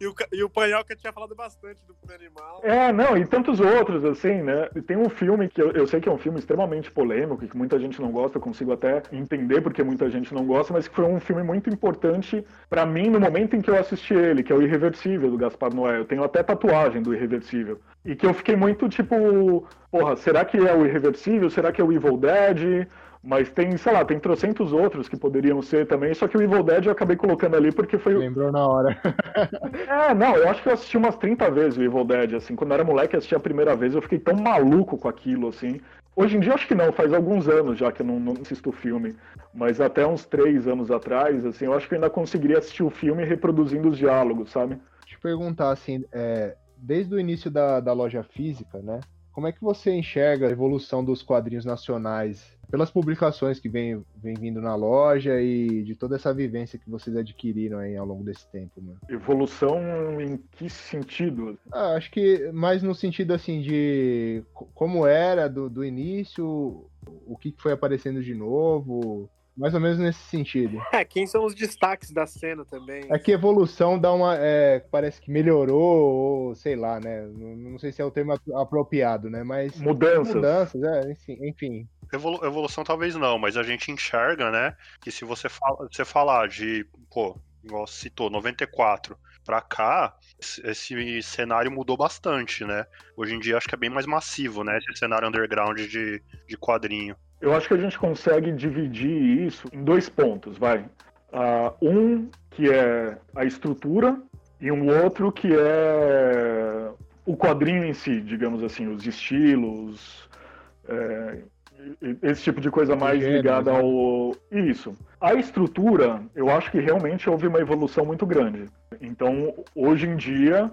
e, o, e o Panhoca tinha falado bastante do Animal. É, não, e tantos outros, assim, né? Tem um filme que eu, eu sei que é um filme extremamente polêmico, que muita gente não gosta, eu consigo até entender porque muita gente não gosta, mas que foi um filme muito importante para mim no momento em que eu assisti ele, que é o Irreversível, do Gaspar Noé. Eu tenho até tatuagem do Irreversível. E que eu fiquei muito tipo, porra, será que é o Irreversível? Será que é o Evil Dead? Mas tem, sei lá, tem trocentos outros que poderiam ser também, só que o Evil Dead eu acabei colocando ali porque foi. Lembrou na hora. é, não, eu acho que eu assisti umas 30 vezes o Evil Dead, assim. Quando eu era moleque, eu assisti a primeira vez, eu fiquei tão maluco com aquilo, assim. Hoje em dia acho que não, faz alguns anos já que eu não, não assisto o filme. Mas até uns três anos atrás, assim, eu acho que eu ainda conseguiria assistir o filme reproduzindo os diálogos, sabe? Deixa eu perguntar, assim, é, desde o início da, da loja física, né? Como é que você enxerga a evolução dos quadrinhos nacionais pelas publicações que vem, vem vindo na loja e de toda essa vivência que vocês adquiriram aí ao longo desse tempo, mano. Evolução em que sentido? Ah, acho que mais no sentido assim de como era do, do início, o que foi aparecendo de novo, mais ou menos nesse sentido. É, quem são os destaques da cena também? É que evolução dá uma. É, parece que melhorou, ou sei lá, né? Não, sei se é o termo apropriado, né? Mas. Mudanças. Mudanças, é, enfim. Evolu evolução talvez não, mas a gente enxerga, né? Que se você, fala, você falar de, pô, igual citou, 94 para cá, esse cenário mudou bastante, né? Hoje em dia acho que é bem mais massivo, né? Esse cenário underground de, de quadrinho. Eu acho que a gente consegue dividir isso em dois pontos, vai. Uh, um que é a estrutura e um outro que é o quadrinho em si, digamos assim, os estilos, é, esse tipo de coisa mais ligada né? ao. Isso. A estrutura, eu acho que realmente houve uma evolução muito grande. Então, hoje em dia,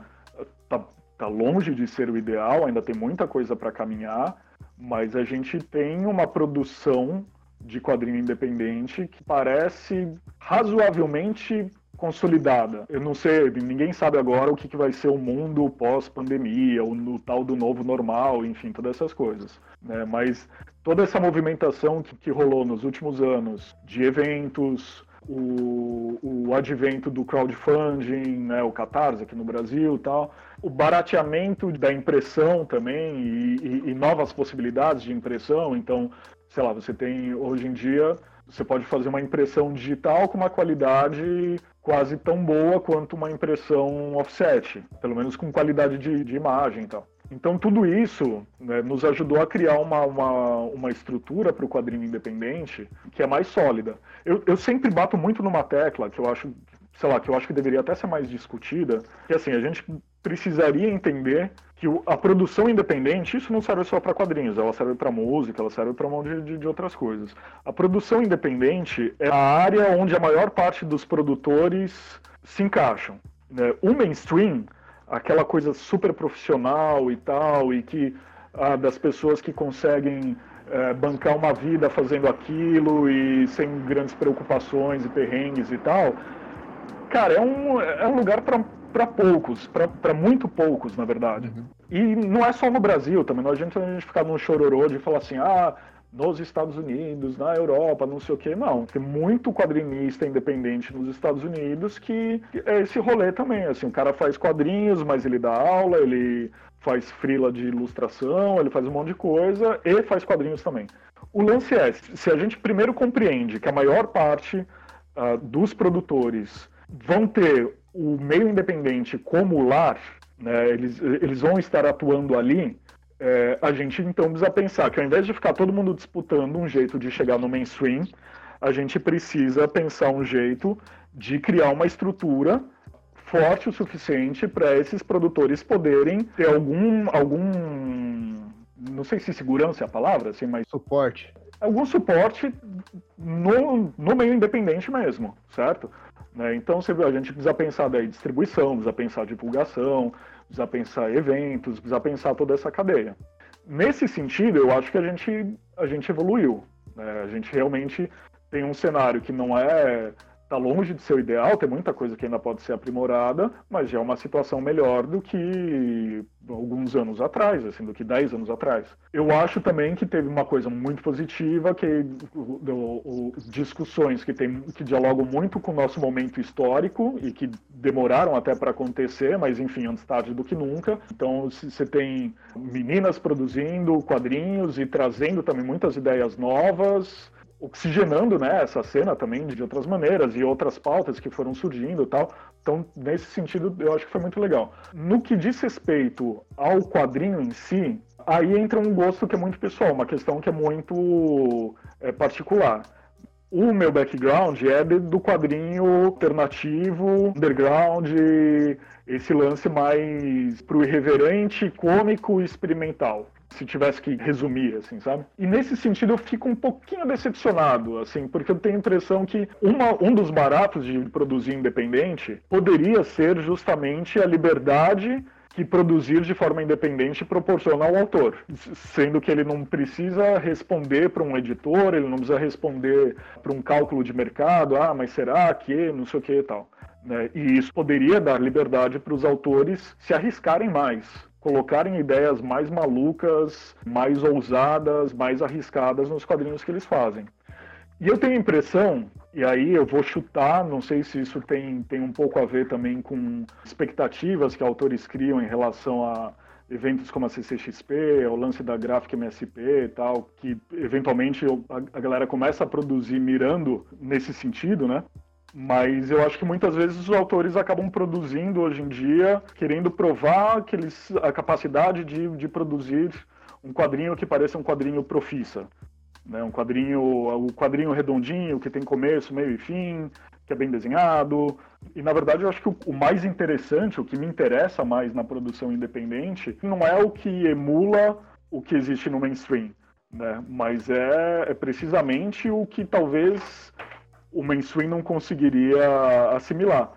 tá, tá longe de ser o ideal, ainda tem muita coisa para caminhar, mas a gente tem uma produção de quadrinho independente que parece razoavelmente consolidada. Eu não sei, ninguém sabe agora o que, que vai ser o mundo pós-pandemia, o no tal do novo normal, enfim, todas essas coisas. Né? Mas toda essa movimentação que, que rolou nos últimos anos de eventos, o, o advento do crowdfunding, né, o Catarse aqui no Brasil e tal, o barateamento da impressão também e, e, e novas possibilidades de impressão. Então, sei lá, você tem hoje em dia Você pode fazer uma impressão digital com uma qualidade quase tão boa quanto uma impressão offset, pelo menos com qualidade de, de imagem e tal. Então, tudo isso né, nos ajudou a criar uma, uma, uma estrutura para o quadrinho independente que é mais sólida. Eu, eu sempre bato muito numa tecla que eu acho, sei lá, que eu acho que deveria até ser mais discutida, que assim, a gente precisaria entender que a produção independente, isso não serve só para quadrinhos, ela serve para música, ela serve para um monte de, de, outras coisas. A produção independente é a área onde a maior parte dos produtores se encaixam. Né? O mainstream aquela coisa super profissional e tal, e que ah, das pessoas que conseguem é, bancar uma vida fazendo aquilo e sem grandes preocupações e perrengues e tal, cara, é um, é um lugar para poucos, para muito poucos, na verdade. Uhum. E não é só no Brasil também, não adianta a gente ficar num chororô de falar assim, ah, nos Estados Unidos, na Europa, não sei o que. Não, tem muito quadrinista independente nos Estados Unidos que é esse rolê também. Assim, o cara faz quadrinhos, mas ele dá aula, ele faz frila de ilustração, ele faz um monte de coisa e faz quadrinhos também. O lance é, se a gente primeiro compreende que a maior parte uh, dos produtores vão ter o meio independente como lar, né, eles, eles vão estar atuando ali, é, a gente então precisa pensar que ao invés de ficar todo mundo disputando um jeito de chegar no mainstream, a gente precisa pensar um jeito de criar uma estrutura forte o suficiente para esses produtores poderem ter algum algum não sei se segurança é a palavra, assim, mas suporte. Algum suporte no, no meio independente mesmo, certo? Né? Então você, a gente precisa pensar daí distribuição, precisa pensar divulgação, precisa pensar eventos, precisa pensar toda essa cadeia. Nesse sentido, eu acho que a gente, a gente evoluiu. Né? A gente realmente tem um cenário que não é está longe de ser o ideal, tem muita coisa que ainda pode ser aprimorada, mas já é uma situação melhor do que alguns anos atrás, assim, do que 10 anos atrás. Eu acho também que teve uma coisa muito positiva, que o, o, discussões que, tem, que dialogam muito com o nosso momento histórico e que demoraram até para acontecer, mas enfim, antes tarde do que nunca. Então, você tem meninas produzindo quadrinhos e trazendo também muitas ideias novas, oxigenando né, essa cena também de outras maneiras e outras pautas que foram surgindo e tal. Então, nesse sentido, eu acho que foi muito legal. No que diz respeito ao quadrinho em si, aí entra um gosto que é muito pessoal, uma questão que é muito é, particular. O meu background é do quadrinho alternativo, underground, esse lance mais pro irreverente, cômico e experimental se tivesse que resumir, assim, sabe? E nesse sentido eu fico um pouquinho decepcionado, assim, porque eu tenho a impressão que uma, um dos baratos de produzir independente poderia ser justamente a liberdade que produzir de forma independente proporciona ao autor, sendo que ele não precisa responder para um editor, ele não precisa responder para um cálculo de mercado, ah, mas será que, não sei o que e tal. Né? E isso poderia dar liberdade para os autores se arriscarem mais, colocarem ideias mais malucas, mais ousadas, mais arriscadas nos quadrinhos que eles fazem. E eu tenho a impressão, e aí eu vou chutar, não sei se isso tem, tem um pouco a ver também com expectativas que autores criam em relação a eventos como a CCXP, o lance da Graphic MSP e tal, que eventualmente a, a galera começa a produzir mirando nesse sentido, né? Mas eu acho que muitas vezes os autores acabam produzindo hoje em dia, querendo provar que eles, a capacidade de, de produzir um quadrinho que pareça um quadrinho profissa. Né? Um quadrinho, o quadrinho redondinho, que tem começo, meio e fim, que é bem desenhado. E na verdade eu acho que o, o mais interessante, o que me interessa mais na produção independente, não é o que emula o que existe no mainstream. Né? Mas é, é precisamente o que talvez o mainstream não conseguiria assimilar.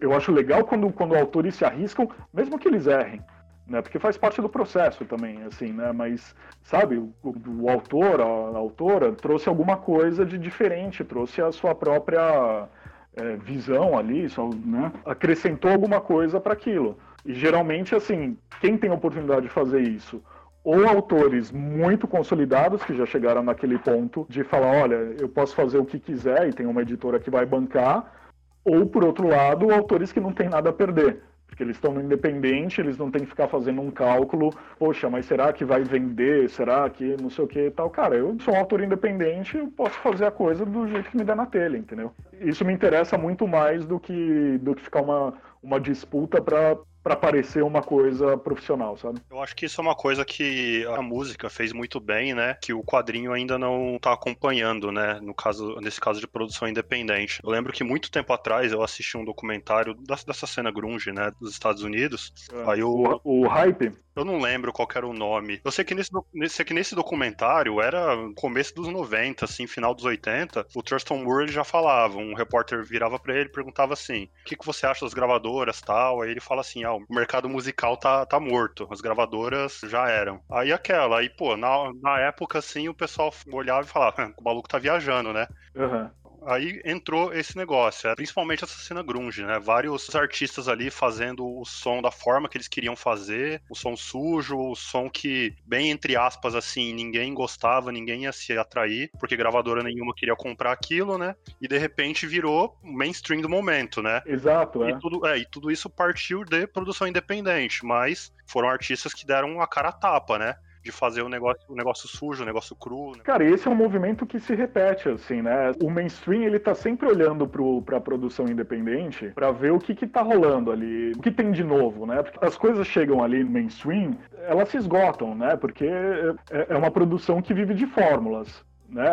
Eu acho legal quando, quando autores se arriscam, mesmo que eles errem, né? Porque faz parte do processo também, assim, né? Mas, sabe, o, o autor, a, a, autora, trouxe alguma coisa de diferente, trouxe a sua própria é, visão ali, só, né? Acrescentou alguma coisa para aquilo. E geralmente, assim, quem tem a oportunidade de fazer isso? Ou autores muito consolidados que já chegaram naquele ponto de falar, olha, eu posso fazer o que quiser e tem uma editora que vai bancar, ou por outro lado, autores que não têm nada a perder, Porque eles estão no independente, eles não têm que ficar fazendo um cálculo, poxa, mas será que vai vender? Será que não sei o que e tal? Cara, eu sou um autor independente, eu posso fazer a coisa do jeito que me der na telha, entendeu? Isso me interessa muito mais do que, do que ficar uma, uma disputa para para parecer uma coisa profissional, sabe? Eu acho que isso é uma coisa que a música fez muito bem, né? Que o quadrinho ainda não tá acompanhando, né? No caso, nesse caso de produção independente. Eu lembro que muito tempo atrás eu assisti um documentário dessa cena grunge, né? Dos Estados Unidos. É. Aí o, o hype eu não lembro qual era o nome. Eu sei que nesse, sei que nesse documentário era começo dos 90, assim, final dos 80. O Thurston Moore ele já falava. Um repórter virava para ele e perguntava assim: o que, que você acha das gravadoras tal? Aí ele fala assim: ah, o mercado musical tá, tá morto. As gravadoras já eram. Aí aquela, aí, pô, na, na época, assim, o pessoal olhava e falava: o maluco tá viajando, né? Uhum aí entrou esse negócio, é, principalmente essa cena grunge, né? Vários artistas ali fazendo o som da forma que eles queriam fazer, o som sujo, o som que, bem entre aspas, assim, ninguém gostava, ninguém ia se atrair, porque gravadora nenhuma queria comprar aquilo, né? E de repente virou mainstream do momento, né? Exato, é. E tudo, é, e tudo isso partiu de produção independente, mas foram artistas que deram a cara a tapa, né? De fazer o negócio, o negócio sujo, o negócio cru. Né? Cara, esse é um movimento que se repete, assim, né? O mainstream, ele tá sempre olhando pro, pra produção independente para ver o que que tá rolando ali, o que tem de novo, né? Porque as coisas chegam ali no mainstream, elas se esgotam, né? Porque é, é uma produção que vive de fórmulas, né?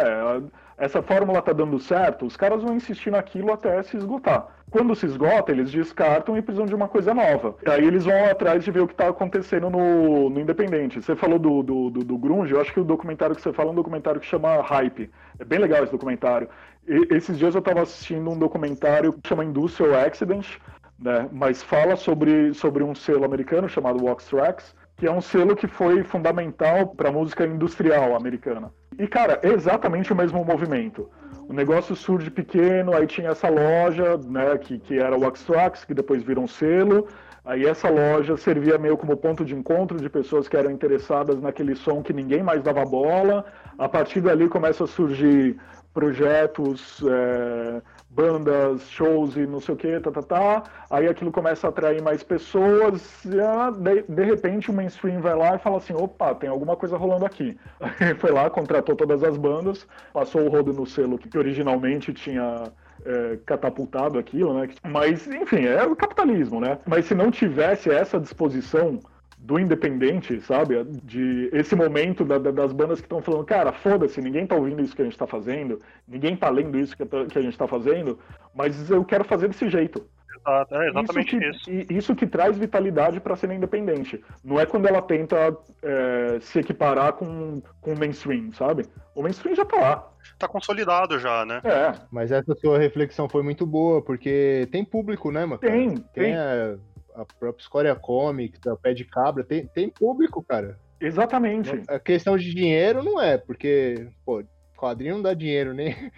Essa fórmula tá dando certo, os caras vão insistir naquilo até se esgotar. Quando se esgota, eles descartam e precisam de uma coisa nova. Aí eles vão atrás de ver o que está acontecendo no, no Independente. Você falou do, do, do, do, Grunge, eu acho que o documentário que você fala é um documentário que chama Hype. É bem legal esse documentário. E, esses dias eu estava assistindo um documentário que chama Industrial Accident, né, mas fala sobre, sobre um selo americano chamado Wax Tracks, que é um selo que foi fundamental para a música industrial americana. E, cara, é exatamente o mesmo movimento. O negócio surge pequeno, aí tinha essa loja, né, que, que era o Axtrax, que depois virou um selo, aí essa loja servia meio como ponto de encontro de pessoas que eram interessadas naquele som que ninguém mais dava bola, a partir dali começa a surgir projetos é, bandas, shows e não sei o que, tá, tá, tá. Aí aquilo começa a atrair mais pessoas, e ah, de, de, repente o mainstream vai lá e fala assim, opa, tem alguma coisa rolando aqui. Aí foi lá, contratou todas as bandas, passou o rodo no selo que originalmente tinha é, catapultado aquilo, né? Mas, enfim, é o capitalismo, né? Mas se não tivesse essa disposição do independente, sabe? De esse momento da, da, das bandas que estão falando, cara, foda-se, ninguém tá ouvindo isso que a gente tá fazendo, ninguém tá lendo isso que, que a gente tá fazendo, mas eu quero fazer desse jeito. Exato, é exatamente isso. Que, isso. isso que traz vitalidade para ser independente. Não é quando ela tenta é, se equiparar com, com o mainstream, sabe? O mainstream já tá lá. Tá consolidado já, né? É. Mas essa sua reflexão foi muito boa, porque tem público, né, mano? Tem, tem. tem a a própria Scoria Comics, a Pé de Cabra, tem, tem público, cara. Exatamente. A questão de dinheiro não é, porque, pô, quadrinho não dá dinheiro nem.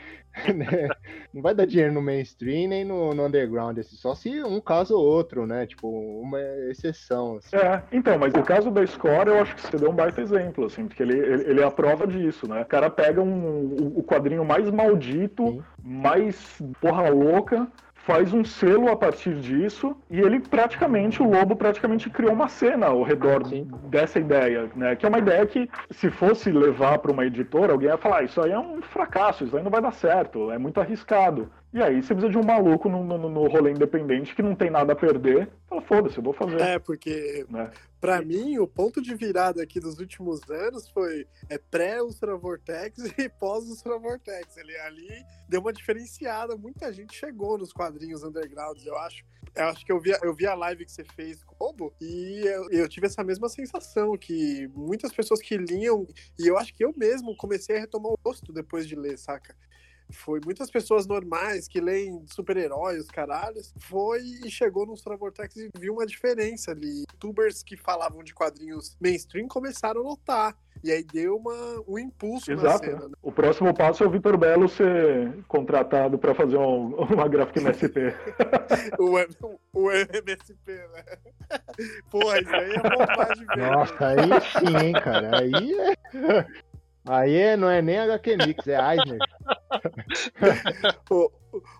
Né? não vai dar dinheiro no mainstream nem no, no, underground, assim, só se um caso ou outro, né? Tipo, uma exceção. Assim. É, então, mas o caso da Score eu acho que você deu um baita exemplo, assim, porque ele, ele, ele é a prova disso, né? O cara pega um, o quadrinho mais maldito, Sim. mais porra louca, faz um selo a partir disso e ele praticamente, o Lobo praticamente criou uma cena ao redor Sim. dessa ideia, né? Que é uma ideia que, se fosse levar para uma editora, alguém ia falar: ah, Isso aí é um fracasso, isso aí não vai dar certo, é muito arriscado. E aí você precisa de um maluco no, no, no rolê independente que não tem nada a perder. Fala, foda-se, eu vou fazer. É, porque né? para mim o ponto de virada aqui dos últimos anos foi é pré-Ultra Vortex e pós-Ultra Vortex. Ele ali deu uma diferenciada. Muita gente chegou nos quadrinhos undergrounds, eu acho. Eu acho que eu vi, eu vi a live que você fez com o Bobo e eu, eu tive essa mesma sensação que muitas pessoas que liam, e eu acho que eu mesmo comecei a retomar o gosto depois de ler, saca? Foi muitas pessoas normais que leem super-heróis, caralhos, foi e chegou no Ultra Vortex e viu uma diferença ali. Youtubers que falavam de quadrinhos mainstream começaram a notar. E aí deu uma, um impulso Exato. na cena. Né? O próximo passo é o Vitor Belo ser contratado para fazer um, uma gráfica MSP. o, o MSP, né? Porra, isso aí é bobagem mesmo. Nossa, aí sim, hein, cara. Aí é... Aí não é nem HQ Mix, é Eisner. o,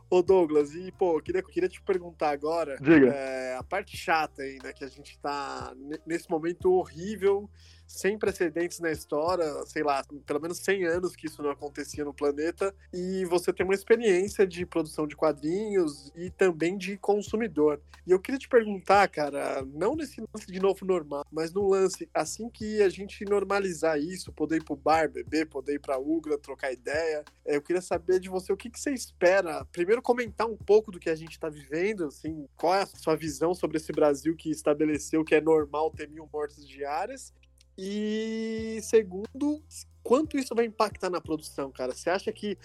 Ô Douglas, e pô, eu queria, queria te perguntar agora. Diga. É, a parte chata né? Que a gente tá nesse momento horrível sem precedentes na história, sei lá, pelo menos 100 anos que isso não acontecia no planeta, e você tem uma experiência de produção de quadrinhos e também de consumidor. E eu queria te perguntar, cara, não nesse lance de novo normal, mas no lance, assim que a gente normalizar isso, poder ir pro bar, beber, poder ir pra Ugra, trocar ideia, é, eu queria saber de você o que, que você espera. Primeiro, comentar um pouco do que a gente está vivendo, assim, qual é a sua visão sobre esse Brasil que estabeleceu que é normal ter mil mortes diárias, e segundo, quanto isso vai impactar na produção, cara? Você acha que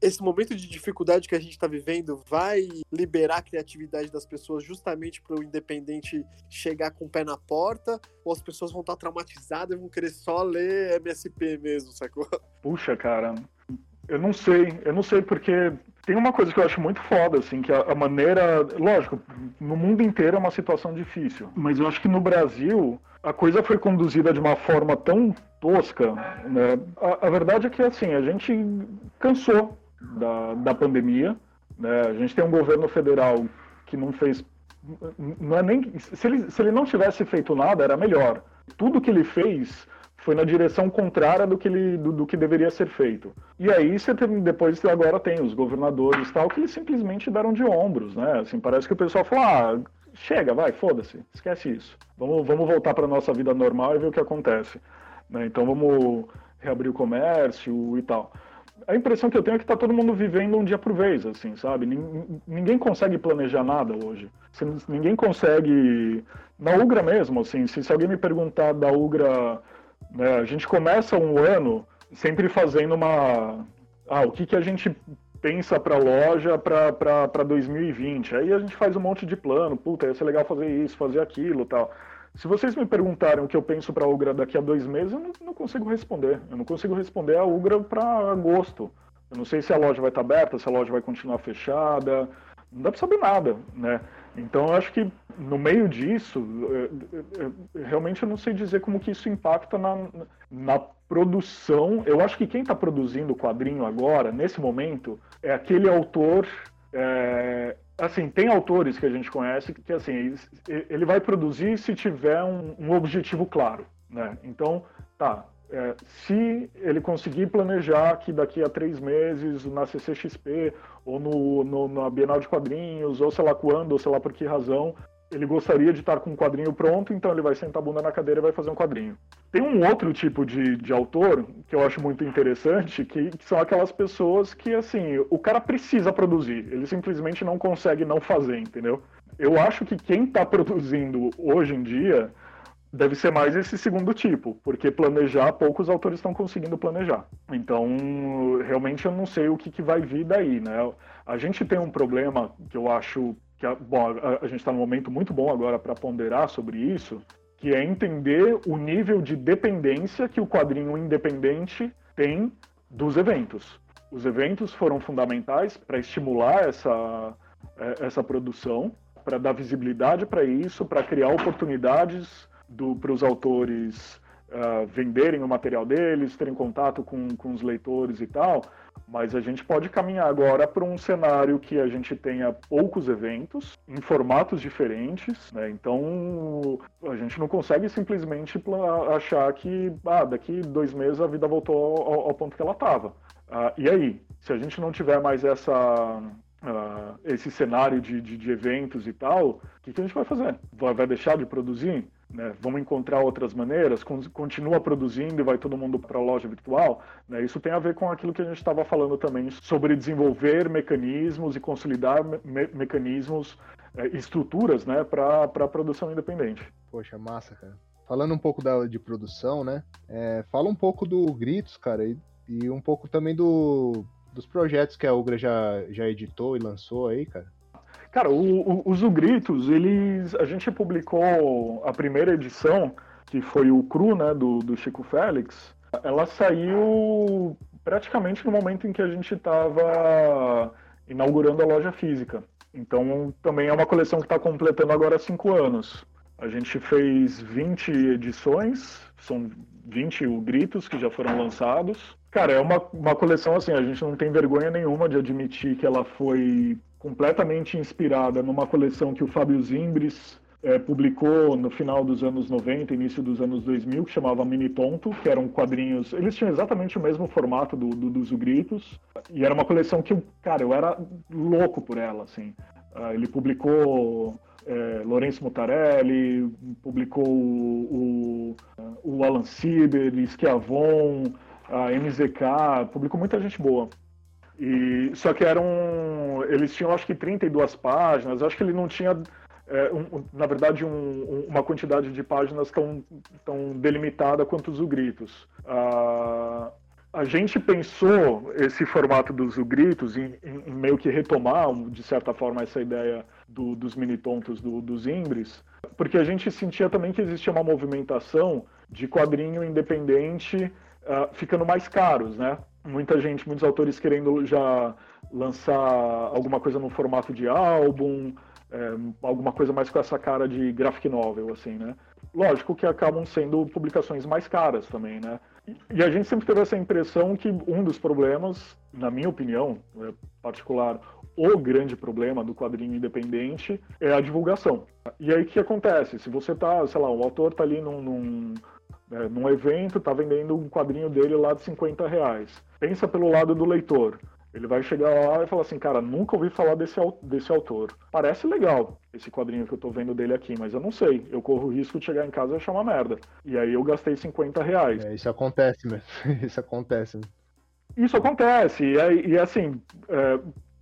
esse momento de dificuldade que a gente está vivendo vai liberar a criatividade das pessoas justamente para o independente chegar com o pé na porta? Ou as pessoas vão estar tá traumatizadas e vão querer só ler MSP mesmo, sacou? Puxa, cara, eu não sei, eu não sei porque tem uma coisa que eu acho muito foda, assim, que a, a, maneira. Lógico, no mundo inteiro é uma situação difícil, mas eu acho que no Brasil a coisa foi conduzida de uma forma tão tosca, né? A, a verdade é que, assim, a gente cansou da, da pandemia, né? A gente tem um governo federal que não fez. Não é nem. Se ele, se ele não tivesse feito nada, era melhor. Tudo que ele fez foi na direção contrária do que, ele, do, do que deveria ser feito. E aí você tem, depois agora tem os governadores tal que eles simplesmente deram de ombros, né? Assim, parece que o pessoal falou, ah, chega, vai, foda-se, esquece isso. Vamos, vamos voltar para nossa vida normal e ver o que acontece. Né? Então vamos reabrir o comércio e tal. A impressão que eu tenho é que está todo mundo vivendo um dia por vez, assim, sabe? Ninguém consegue planejar nada hoje. Ninguém consegue. Na Ugra mesmo, assim, se, se alguém me perguntar da Ugra né? A gente começa um ano sempre fazendo uma. Ah, o que, que a gente pensa para a loja para 2020? Aí a gente faz um monte de plano. Puta, ia ser legal fazer isso, fazer aquilo tal. Se vocês me perguntarem o que eu penso para a Ugra daqui a dois meses, eu não, não, consigo responder. Eu não consigo responder a Ugra para agosto. Eu não sei se a loja vai estar tá aberta, se a loja vai continuar fechada. Não dá para saber nada, né? Então eu acho que no meio disso, realmente eu não sei dizer como que isso impacta na, na produção. Eu acho que quem está produzindo o quadrinho agora, nesse momento, é aquele autor. É, assim, tem autores que a gente conhece que, assim, ele vai produzir se tiver um, um objetivo claro, né? Então, tá, é, se ele conseguir planejar que daqui a três meses na CCXP ou no, no, na Bienal de Quadrinhos, ou sei lá quando, ou sei lá por que razão, ele gostaria de estar com um quadrinho pronto, então ele vai sentar a bunda na cadeira e vai fazer um quadrinho. Tem um outro tipo de, de autor que eu acho muito interessante, que, que, são aquelas pessoas que, assim, o cara precisa produzir, ele simplesmente não consegue não fazer, entendeu? Eu acho que quem está produzindo hoje em dia deve ser mais esse segundo tipo, porque planejar, poucos autores estão conseguindo planejar. Então, realmente eu não sei o que, que vai vir daí, né? A gente tem um problema que eu acho que, bom, a, a gente está num momento muito bom agora para ponderar sobre isso, que é entender o nível de dependência que o quadrinho independente tem dos eventos. Os eventos foram fundamentais para estimular essa, é, essa produção, para dar visibilidade para isso, para criar oportunidades para os autores uh, venderem o material deles, terem contato com, com os leitores e tal, mas a gente pode caminhar agora para um cenário que a gente tenha poucos eventos, em formatos diferentes, né? então a gente não consegue simplesmente achar que ah, daqui dois meses a vida voltou ao, ao ponto que ela estava. Uh, e aí, se a gente não tiver mais essa, Uh, esse cenário de, de, de, eventos e tal, o que, que, a gente vai fazer? Vai, vai deixar de produzir? Né? Vamos encontrar outras maneiras, continua produzindo e vai todo mundo para a loja virtual. Né? Isso tem a ver com aquilo que a gente estava falando também sobre desenvolver mecanismos e consolidar me mecanismos, é, estruturas né, para a produção independente. Poxa, massa, cara. Falando um pouco da, de produção, né? É, fala um pouco do Gritos, cara, e, e um pouco também do, dos projetos que a Ugra já, já editou e lançou aí, cara. Cara, o, o, os Ugritos, eles. A gente publicou a primeira edição, que foi o Cru, né, do, do Chico Félix. Ela saiu praticamente no momento em que a gente estava inaugurando a loja física. Então, também é uma coleção que está completando agora cinco anos. A gente fez 20 edições, são 20 gritos que já foram lançados. Cara, é uma, uma coleção assim, a gente não tem vergonha nenhuma de admitir que ela foi completamente inspirada numa coleção que o Fábio Zimbres é, publicou no final dos anos 90, início dos anos 2000, que chamava Mini Tonto, que eram quadrinhos. Eles tinham exatamente o mesmo formato do, do dos Gritos, e era uma coleção que, cara, eu era louco por ela, assim. Uh, ele publicou é, Lourenço Mutarelli, publicou o, o, o Alan Sieber, Schiavon, a MZK, publicou muita gente boa. E, só que eram. Eles tinham acho que 32 páginas, acho que ele não tinha, é, um, na verdade, um, uma quantidade de páginas tão, tão delimitada quanto os Ugritos. Ah, a gente pensou esse formato dos Ugritos em, em, meio que retomar, de certa forma, essa ideia do, dos mini-tontos do, dos Imbres, porque a gente sentia também que existia uma movimentação de quadrinho independente uh, ficando mais caros, né? Muita gente, muitos autores querendo já lançar alguma coisa no formato de álbum, é, alguma coisa mais com essa cara de graphic novel, assim, né? Lógico que acabam sendo publicações mais caras também, né? E a gente sempre teve essa impressão que um dos problemas, na minha opinião é, particular, o grande problema do quadrinho independente é a divulgação. E aí o que acontece? Se você tá, sei lá, o autor tá ali num, num é, num evento, está vendendo um quadrinho dele lá de 50 reais. Pensa pelo lado do leitor. Ele vai chegar lá e falar assim, cara, nunca ouvi falar desse, desse autor. Parece legal esse quadrinho que eu tô vendo dele aqui, mas eu não sei. Eu corro o risco de chegar em casa e achar uma merda. E aí eu gastei 50 reais. É, isso acontece mesmo. isso acontece. Isso acontece. E, e assim, é,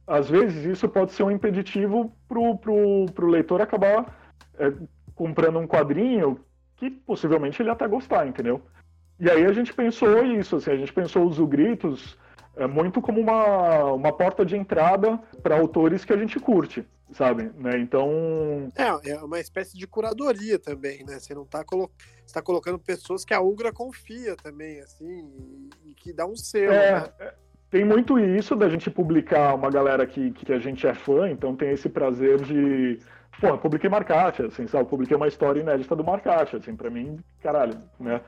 às vezes isso pode ser um impeditivo pro, pro, pro leitor acabar é, comprando um quadrinho que possivelmente ele até gostar, entendeu? E aí a gente pensou isso, assim, a gente pensou os gritos é, muito como uma, uma porta de entrada para autores que a gente curte, sabe? Né? Então. É, é uma espécie de curadoria também, né? Você não está colo... tá colocando pessoas que a Ugra confia também, assim, e, que dá um selo. É, né? É, tem muito isso da gente publicar uma galera que, que a gente é fã, então tem esse prazer de Pô, publiquei Marcate, assim, sabe? Publiquei uma história inédita do Marcate, assim, pra mim, caralho, né?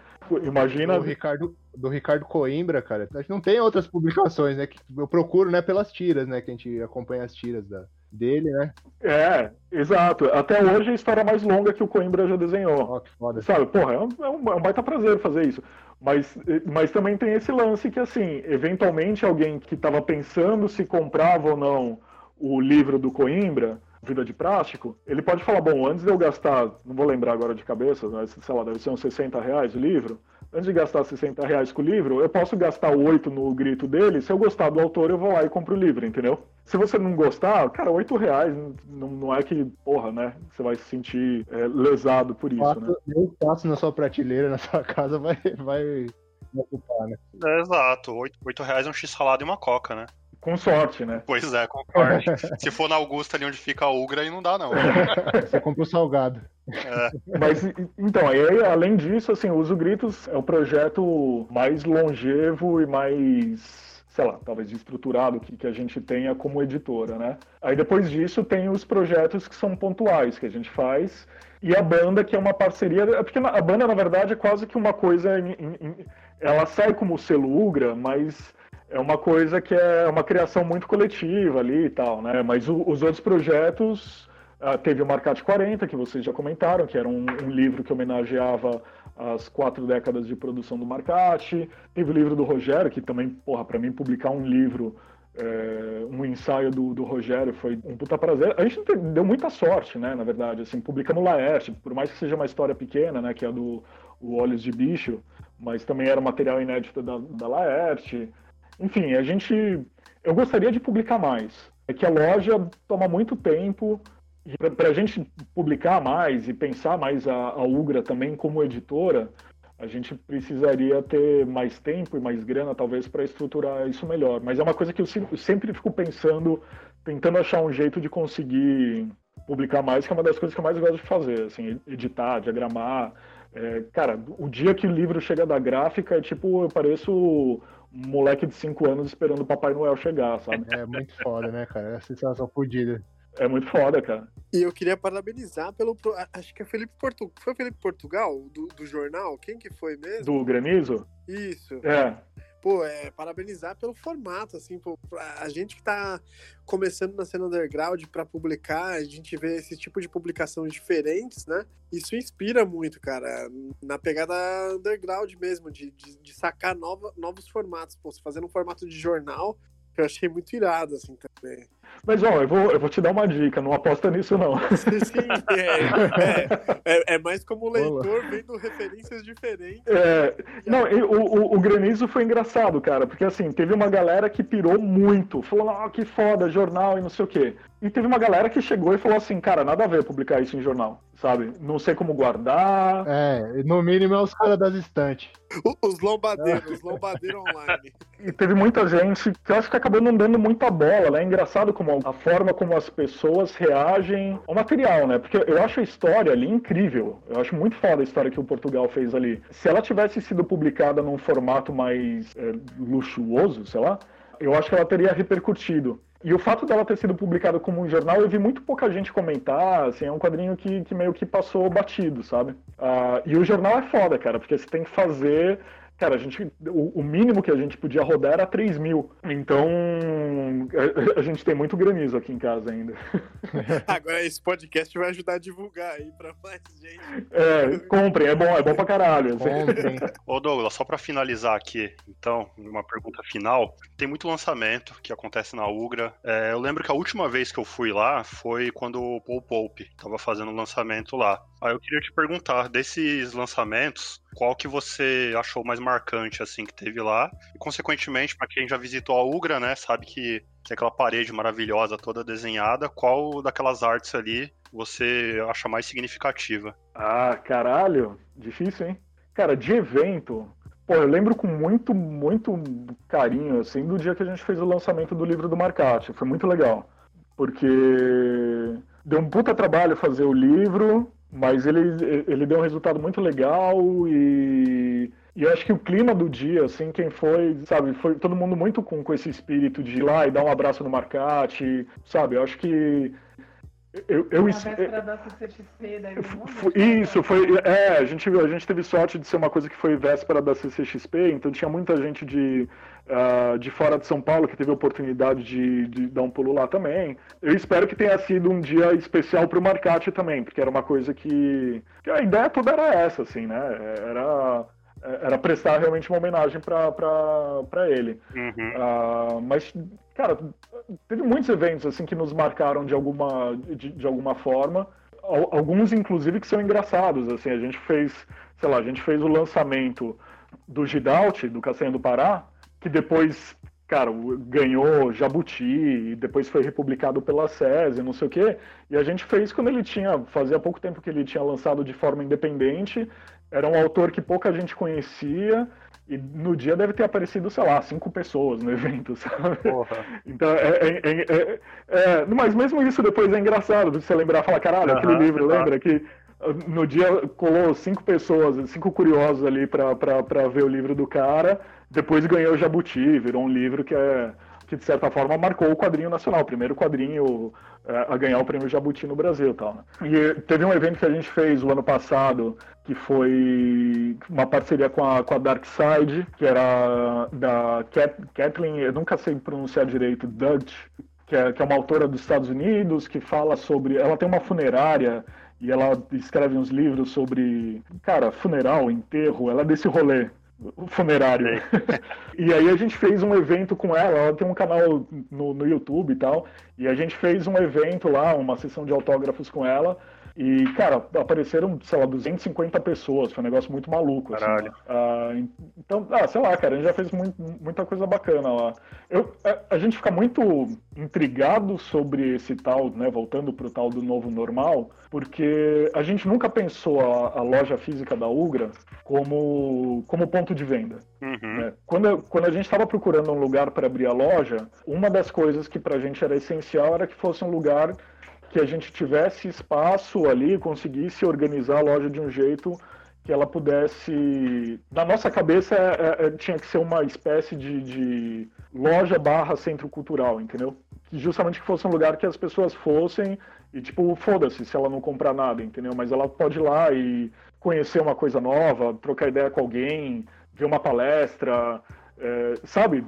Imagina. Do Ricardo, do Ricardo Coimbra, cara. A gente não tem outras publicações, né? Que eu procuro, né, pelas tiras, né? Que a gente acompanha as tiras da, dele, né? É, exato. Até hoje é a história mais longa que o Coimbra já desenhou. Oh, que foda. Sabe, porra, é um, é um, é um baita prazer fazer isso. Mas, mas também tem esse lance que, assim, eventualmente alguém que estava pensando se comprava ou não o livro do Coimbra vida de plástico, ele pode falar, bom, antes de eu gastar, não vou lembrar agora de cabeça, mas sei lá, deve ser uns 60 reais o livro, antes de gastar 60 reais com o livro, eu posso gastar 8 no grito dele, se eu gostar do autor, eu vou lá e compro o livro, entendeu? Se você não gostar, cara, 8 reais não, não é que, porra, né, você vai se sentir é, lesado por isso, Fato, né? Eu passo na sua prateleira, na sua casa, vai, vai ocupar, né? É, exato, 8, 8 reais é um x-salada e uma coca, né? Com sorte, né? Pois é, concordo. Se for na Augusta ali onde fica a Ugra, aí não dá, não. Você compra o salgado. É. Mas, então, aí, além disso, assim, o Uso Gritos é o projeto mais longevo e mais, sei lá, talvez estruturado que, que a gente tenha como editora, né? Aí depois disso tem os projetos que são pontuais, que a gente faz, e a banda, que é uma parceria. Porque a banda, na verdade, é quase que uma coisa. Ela sai como selo Ugra, mas é uma coisa que é uma criação muito coletiva ali e tal, né? Mas o, os outros projetos, uh, teve o Marcate 40, que vocês já comentaram, que era um, um, livro que homenageava as quatro décadas de produção do Marcate. Teve o livro do Rogério, que também, porra, para mim publicar um livro, é, um ensaio do, do Rogério foi um puta prazer. A gente deu muita sorte, né, na verdade, assim, publicamos Laerte, por mais que seja uma história pequena, né, que é do o Olhos de Bicho, mas também era material inédito da, da Laerte. Enfim, a gente. Eu gostaria de publicar mais. É que a loja toma muito tempo. Para a gente publicar mais e pensar mais a, a Ugra também como editora, a gente precisaria ter mais tempo e mais grana, talvez, para estruturar isso melhor. Mas é uma coisa que eu sempre fico pensando, tentando achar um jeito de conseguir publicar mais, que é uma das coisas que eu mais gosto de fazer, assim, editar, diagramar. É, cara, o dia que o livro chega da gráfica, é tipo, eu pareço moleque de 5 anos esperando o Papai Noel chegar, sabe? É muito foda, né, cara? É a sensação fodida. É muito foda, cara. E eu queria parabenizar pelo. Acho que é Felipe Portugal. Foi o Felipe Portugal, do, do jornal? Quem que foi mesmo? Do Granizo? Isso. É. pô, é, parabenizar pelo formato, assim, pô, a gente que tá começando na cena underground para publicar, a gente vê esse tipo de publicações diferentes, né? Isso inspira muito, cara, na pegada underground mesmo, de, de, de sacar nova, novos formatos, pô, fazendo um formato de jornal, que eu achei muito irado, assim, também. Mas, ó, eu vou, eu vou te dar uma dica, não aposta nisso, não. Sim, sim é, é, é, mais como leitor vendo referências diferentes. É, não, o, o, o, Granizo foi engraçado, cara, porque, assim, teve uma galera que pirou muito, falou, ah, que foda, jornal e não sei o quê. E teve uma galera que chegou e falou assim, cara, nada a ver publicar isso em jornal, sabe? Não sei como guardar. É, no mínimo é os caras das estantes. Os lombadeiros, os lombadeiros online. E teve muita gente que eu acho que acabou não dando muita bola, né? É engraçado como a forma como as pessoas reagem ao material, né? Porque eu acho a história ali incrível. Eu acho muito foda a história que o Portugal fez ali. Se ela tivesse sido publicada num formato mais é, luxuoso, sei lá, eu acho que ela teria repercutido. E o fato dela ter sido publicada como um jornal, eu vi muito pouca gente comentar, assim, é um quadrinho que, que meio que passou batido, sabe? Uh, e o jornal é foda, cara, porque você tem que fazer Cara, a gente, o, o, mínimo que a gente podia rodar era 3 mil. Então, a, a, gente tem muito granizo aqui em casa ainda. Agora, esse podcast vai ajudar a divulgar aí pra mais gente. É, comprem, é bom, é bom pra caralho. Comprem. Ô, Douglas, só pra finalizar aqui, então, uma pergunta final. Tem muito lançamento que acontece na Ugra. É, eu lembro que a última vez que eu fui lá foi quando o Paul Pope tava fazendo o lançamento lá. Aí eu queria te perguntar, desses lançamentos, qual que você achou mais marcante, assim, que teve lá? E, consequentemente, para quem já visitou a Ugra, né, sabe que, que aquela parede maravilhosa toda desenhada, qual daquelas artes ali você acha mais significativa? Ah, caralho, difícil, hein? Cara, de evento, pô, eu lembro com muito, muito carinho, assim, do dia que a gente fez o lançamento do livro do Marcati. Foi muito legal. Porque deu um puta trabalho fazer o livro, mas ele, ele deu um resultado muito legal e, e eu acho que o clima do dia, assim, quem foi, sabe, foi todo mundo muito com, com esse espírito de ir lá e dar um abraço no Marcate, sabe? Eu acho que eu, eu, véspera da CCXP, daí Isso, foi. É, a gente, a gente teve sorte de ser uma coisa que foi véspera da CCXP, então tinha muita gente de, uh, de fora de São Paulo que teve a oportunidade de, de, dar um pulo lá também. Eu espero que tenha sido um dia especial para o Marcati também, porque era uma coisa que, que. A ideia toda era essa, assim, né? Era era prestar realmente uma homenagem para ele. Uhum. Uh, mas, cara, teve muitos eventos assim que nos marcaram de alguma, de, de, alguma forma. Alguns, inclusive, que são engraçados. Assim, a gente fez, sei lá, a gente fez o lançamento do Gidalt, do Castanha do Pará, que depois, cara, ganhou Jabuti, e depois foi republicado pela SESI, não sei o quê. E a gente fez quando ele tinha, fazia pouco tempo que ele tinha lançado de forma independente, era um autor que pouca gente conhecia, e no dia deve ter aparecido, sei lá, cinco pessoas no evento, sabe? Porra. Então, é, é, é, é, Mas mesmo isso depois é engraçado, você lembrar e falar, caralho, uhum, aquele livro, lembra? Que no dia colou cinco pessoas, cinco curiosos ali para ver o livro do cara, depois ganhou o Jabuti, virou um livro que é que de certa forma marcou o quadrinho nacional, o primeiro quadrinho é, a ganhar o prêmio Jabuti no Brasil tal, né? E teve um evento que a gente fez o ano passado, que foi uma parceria com a, com a Dark Side, que era da Kathleen, eu nunca sei pronunciar direito, Dutch, que é, que é uma autora dos Estados Unidos, que fala sobre. Ela tem uma funerária e ela escreve uns livros sobre, cara, funeral, enterro, ela é desse rolê funerário. e aí a gente fez um evento com ela, ela tem um canal no, no YouTube e tal, e a gente fez um evento lá, uma sessão de autógrafos com ela, e, cara, apareceram, sei lá, 250 pessoas, foi um negócio muito maluco. Assim, Caralho. Assim, ah, então, ah, sei lá, cara, a gente já fez muito, muita coisa bacana lá. Eu, a, a, gente fica muito intrigado sobre esse tal, né, voltando pro tal do novo normal, porque a gente nunca pensou a, a loja física da Ugra como, como ponto de venda. Uhum. Né? Quando, quando a gente estava procurando um lugar para abrir a loja, uma das coisas que para a gente era essencial era que fosse um lugar que a gente tivesse espaço ali, conseguisse organizar a loja de um jeito que ela pudesse. Na nossa cabeça, é, é, tinha que ser uma espécie de, de, loja barra centro cultural, entendeu? Que justamente que fosse um lugar que as pessoas fossem e, tipo, foda-se se ela não comprar nada, entendeu? Mas ela pode ir lá e conhecer uma coisa nova, trocar ideia com alguém, ver uma palestra, é, sabe,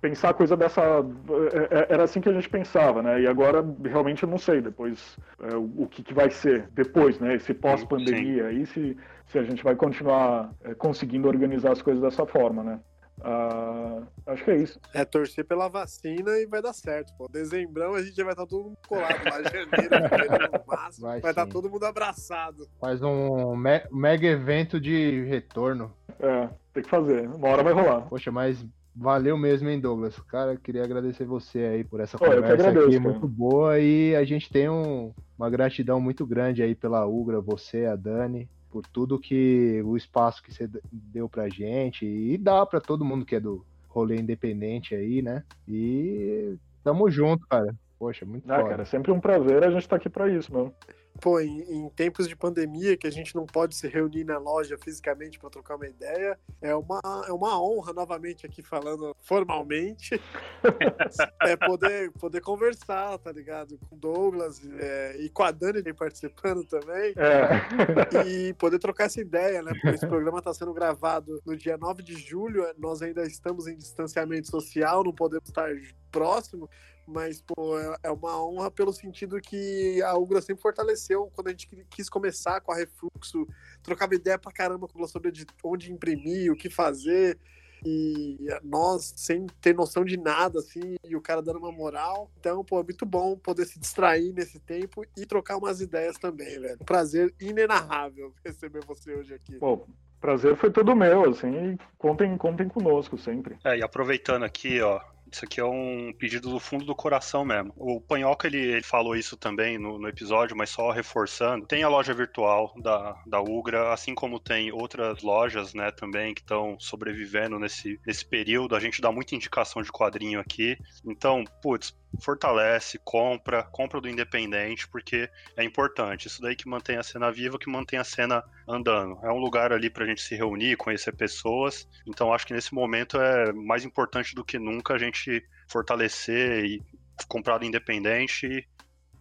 pensar a coisa dessa. É, é, era assim que a gente pensava, né? E agora realmente eu não sei depois é, o que, que, vai ser depois, né? Esse pós-pandemia aí, se, se a gente vai continuar é, conseguindo organizar as coisas dessa forma, né? Uh, acho que é isso. É torcer pela vacina e vai dar certo. Pô. Dezembrão a gente já vai estar todo mundo colado. Lá janeiro, março, vai, vai estar todo mundo abraçado. Faz um me mega evento de retorno. É, tem que fazer. Uma hora vai rolar. Poxa, mas valeu mesmo, hein, Douglas? Cara, queria agradecer você aí por essa conversa agradeço, aqui, cara. muito boa. E a gente tem um, uma gratidão muito grande aí pela Ugra, você, a Dani por tudo que o espaço que você deu pra gente e dá para todo mundo que é do rolê independente aí, né? E tamo junto, cara. Poxa, muito ah, foda. cara, sempre um prazer, a gente tá aqui para isso, mano pô, em, em, tempos de pandemia, que a gente não pode se reunir na loja fisicamente para trocar uma ideia, é uma, é uma honra, novamente aqui falando formalmente, é poder, poder conversar, tá ligado? Com o Douglas é, e com a Dani participando também. É. E poder trocar essa ideia, né? Porque esse programa está sendo gravado no dia 9 de julho, nós ainda estamos em distanciamento social, não podemos estar próximo, mas, pô, é, é uma honra pelo sentido que a Ugra sempre fortaleceu quando a gente quis começar com a Refluxo, trocava ideia pra caramba sobre onde imprimir, o que fazer, e nós sem ter noção de nada, assim, e o cara dando uma moral. Então, pô, é muito bom poder se distrair nesse tempo e trocar umas ideias também, velho. Prazer inenarrável receber você hoje aqui. Pô, prazer foi todo meu, assim, contem, contem conosco sempre. É, e aproveitando aqui, ó, isso aqui é um pedido do fundo do coração mesmo. O Panhoca, ele, ele falou isso também no, no, episódio, mas só reforçando. Tem a loja virtual da, da Ugra, assim como tem outras lojas, né, também, que estão sobrevivendo nesse, nesse período. A gente dá muita indicação de quadrinho aqui. Então, putz, fortalece, compra, compra do independente, porque é importante. Isso daí que mantém a cena viva, que mantém a cena andando. É um lugar ali pra gente se reunir, conhecer pessoas. Então acho que nesse momento é mais importante do que nunca a gente fortalecer e comprar do independente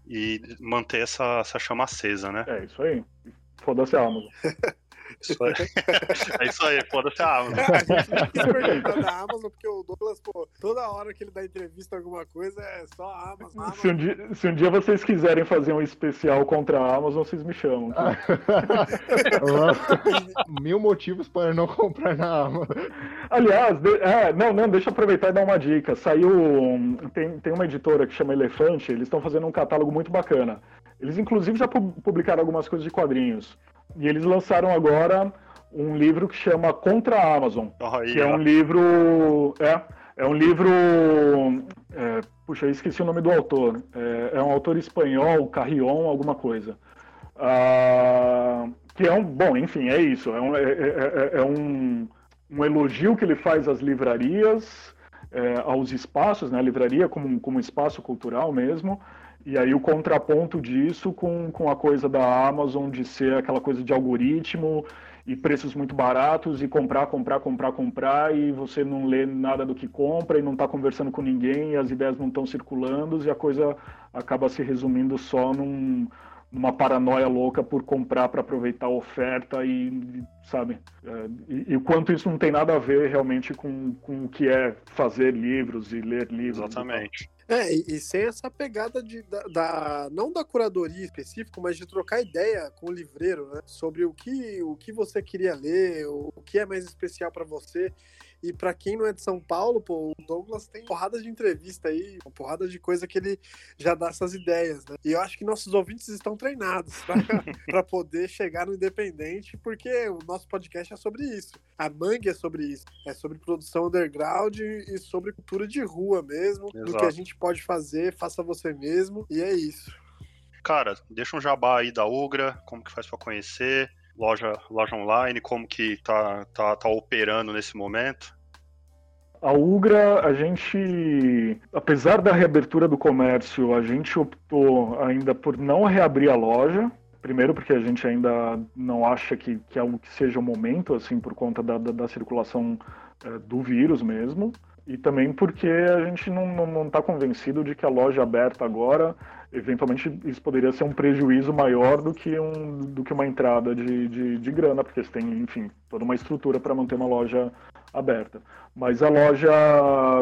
e, e manter essa, essa chama acesa, né? É isso aí. Foda-se a Amazon. Isso aí. é isso aí, foda-se a Amazon. a gente não quis perguntar da Amazon, porque o Douglas, pô, toda hora que ele dá entrevista alguma coisa é só a Amazon. Amazon. Se, um dia, se um dia vocês quiserem fazer um especial contra a Amazon, vocês me chamam. Mil motivos para não comprar na Amazon. Aliás, de, é, não, não, deixa eu aproveitar e dar uma dica. Saiu. Tem, tem uma editora que chama Elefante, eles estão fazendo um catálogo muito bacana. Eles, inclusive, já publicaram algumas coisas de quadrinhos. E eles lançaram agora um livro que chama Contra a Amazon, que é um livro. É, é um livro. É, puxa, eu esqueci o nome do autor. É, é um autor espanhol, Carrion, alguma coisa. Ah, que é um. Bom, enfim, é isso. É um, é, é, é, é um, um elogio que ele faz às livrarias, aos espaços, né? A livraria como, como espaço cultural mesmo. E aí o contraponto disso com, com a coisa da Amazon de ser aquela coisa de algoritmo e preços muito baratos e comprar, comprar, comprar, comprar e você não lê nada do que compra e não está conversando com ninguém e as ideias não estão circulando e a coisa acaba se resumindo só num, numa paranoia louca por comprar para aproveitar a oferta e, sabe, é, e, o quanto isso não tem nada a ver realmente com, com o que é fazer livros e ler livros. Exatamente. É, e, e, sem essa pegada de, da, da, não da curadoria específico, mas de trocar ideia com o livreiro, né? Sobre o que, o que você queria ler, o, o que é mais especial para você. E para quem não é de São Paulo, pô, o Douglas tem porrada de entrevista aí, uma porrada de coisa que ele já dá essas ideias, né? E eu acho que nossos ouvintes estão treinados para poder chegar no independente, porque o nosso podcast é sobre isso. A Mangue é sobre isso. É sobre produção underground e sobre cultura de rua mesmo, Exato. do que a gente pode fazer, faça você mesmo, e é isso. Cara, deixa um jabá aí da Ugra, como que faz para conhecer, loja, loja online, como que tá, tá, tá operando nesse momento? A Ugra, a gente, apesar da reabertura do comércio, a gente optou ainda por não reabrir a loja. Primeiro porque a gente ainda não acha que, que, é um, que seja o momento, assim, por conta da, da, da circulação é, do vírus mesmo. E também porque a gente não está tá convencido de que a loja aberta agora eventualmente isso poderia ser um prejuízo maior do que, um, do que uma entrada de, de, de grana, porque você tem, enfim, toda uma estrutura para manter uma loja aberta. Mas a loja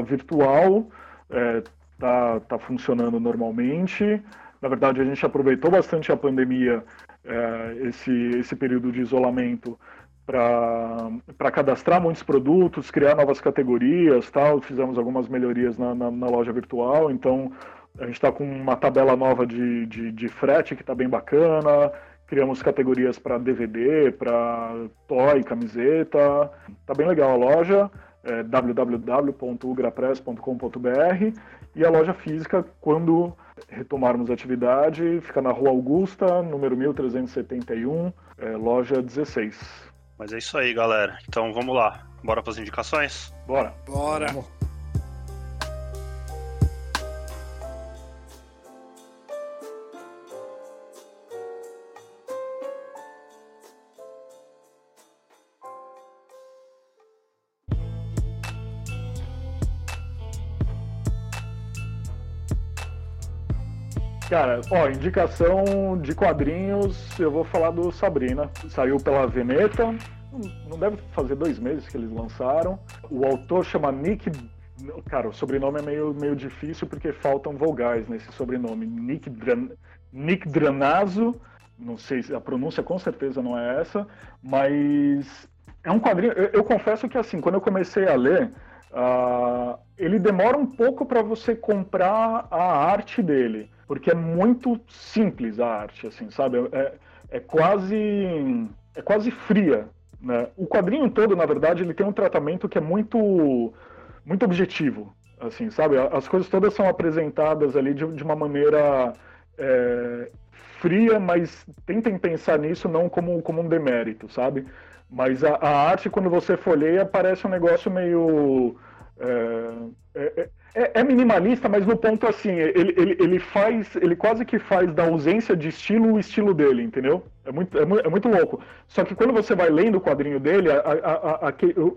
virtual está é, tá funcionando normalmente. Na verdade, a gente aproveitou bastante a pandemia, é, esse, esse período de isolamento, para cadastrar muitos produtos, criar novas categorias, tal. Fizemos algumas melhorias na, na, na loja virtual, então a gente está com uma tabela nova de, de, de frete que está bem bacana. Criamos categorias para DVD, para toy, camiseta. Tá bem legal a loja, é www.ugrapress.com.br e a loja física, quando retomarmos a atividade, fica na Rua Augusta, número 1371, é, loja 16. Mas é isso aí, galera. Então vamos lá. Bora para as indicações? Bora. Bora. Vamos. Cara, ó, indicação de quadrinhos, eu vou falar do Sabrina. Saiu pela Veneta, não deve fazer dois meses que eles lançaram. O autor chama Nick. Cara, o sobrenome é meio, meio difícil porque faltam vogais nesse sobrenome. Nick, Dran... Nick Dranazo. Não sei se a pronúncia com certeza não é essa, mas é um quadrinho. Eu, eu confesso que assim, quando eu comecei a ler, uh, ele demora um pouco para você comprar a arte dele porque é muito simples a arte, assim, sabe? É, é quase é quase fria, né? O quadrinho todo, na verdade, ele tem um tratamento que é muito muito objetivo, assim, sabe? As coisas todas são apresentadas ali de, de uma maneira é, fria, mas tentem pensar nisso não como, como um demérito, sabe? Mas a, a arte, quando você folheia, parece um negócio meio. É, é, é é, minimalista, mas no ponto assim, ele, ele, ele faz, ele quase que faz da ausência de estilo o estilo dele, entendeu? É muito, é, é muito louco. Só que quando você vai lendo o quadrinho dele, a, a, a,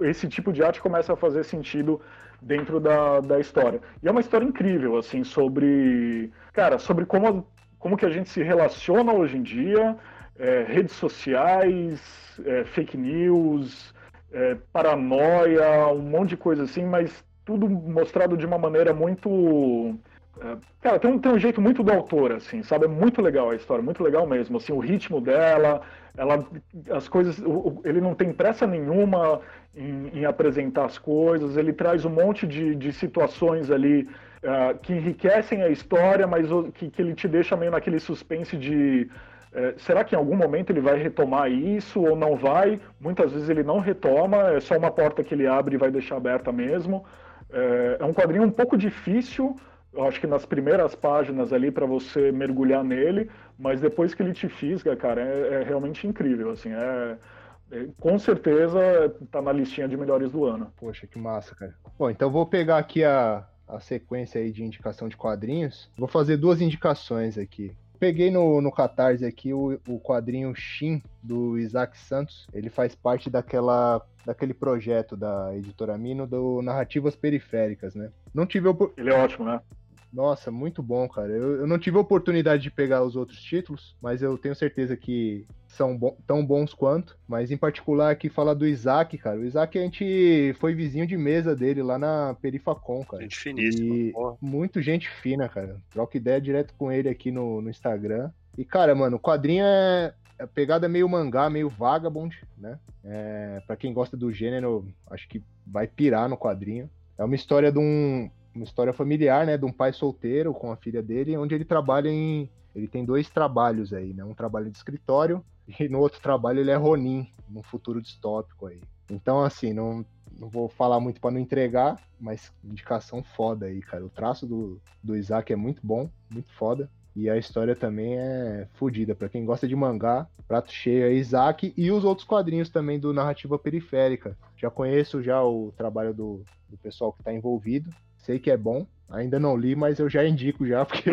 esse tipo de arte começa a fazer sentido dentro da, da história. E é uma história incrível, assim, sobre, cara, sobre como, como que a gente se relaciona hoje em dia, é, redes sociais, é, fake news, é, paranoia, um monte de coisa assim, mas tudo mostrado de uma maneira muito. É, cara, tem um, tem um jeito muito do autor, assim, sabe? É muito legal a história, muito legal mesmo. Assim, o ritmo dela, ela, as coisas. Ele não tem pressa nenhuma em, em apresentar as coisas, ele traz um monte de, de situações ali uh, que enriquecem a história, mas que, que ele te deixa meio naquele suspense de. É, será que em algum momento ele vai retomar isso ou não vai? Muitas vezes ele não retoma, é só uma porta que ele abre e vai deixar aberta mesmo. É, é um quadrinho um pouco difícil, eu acho que nas primeiras páginas ali para você mergulhar nele, mas depois que ele te fisga, cara, é, é realmente incrível, assim, é, é, com certeza tá na listinha de melhores do ano. Poxa, que massa, cara. Bom, então vou pegar aqui a, a sequência aí de indicação de quadrinhos. Vou fazer duas indicações aqui peguei no, no Catarse aqui o, o quadrinho Shin, do Isaac Santos. Ele faz parte daquela daquele projeto da editora Mino do Narrativas Periféricas, né? Não tive Ele é ótimo, né? Nossa, muito bom, cara. Eu, eu, não tive a oportunidade de pegar os outros títulos, mas eu tenho certeza que são bo tão bons quanto. Mas em particular aqui falar do Isaac, cara. O Isaac a gente foi vizinho de mesa dele lá na Perifacom, cara. Gente finíssima. E muito gente fina, cara. Troca ideia direto com ele aqui no, no Instagram. E, cara, mano, o quadrinho é, a pegada meio mangá, meio vagabond, né? É, para quem gosta do gênero, acho que vai pirar no quadrinho. É uma história de um, uma história familiar, né, de um pai solteiro com a filha dele, onde ele trabalha em ele tem dois trabalhos aí, né? Um trabalho de escritório e no outro trabalho ele é Ronin, num futuro distópico aí. Então, assim, não, não vou falar muito para não entregar, mas indicação foda aí, cara. O traço do, do Isaac é muito bom, muito foda. E a história também é fodida. Para quem gosta de mangá, prato cheio é Isaac e os outros quadrinhos também do Narrativa Periférica. Já conheço já o trabalho do, do pessoal que está envolvido sei que é bom. Ainda não li, mas eu já indico já, porque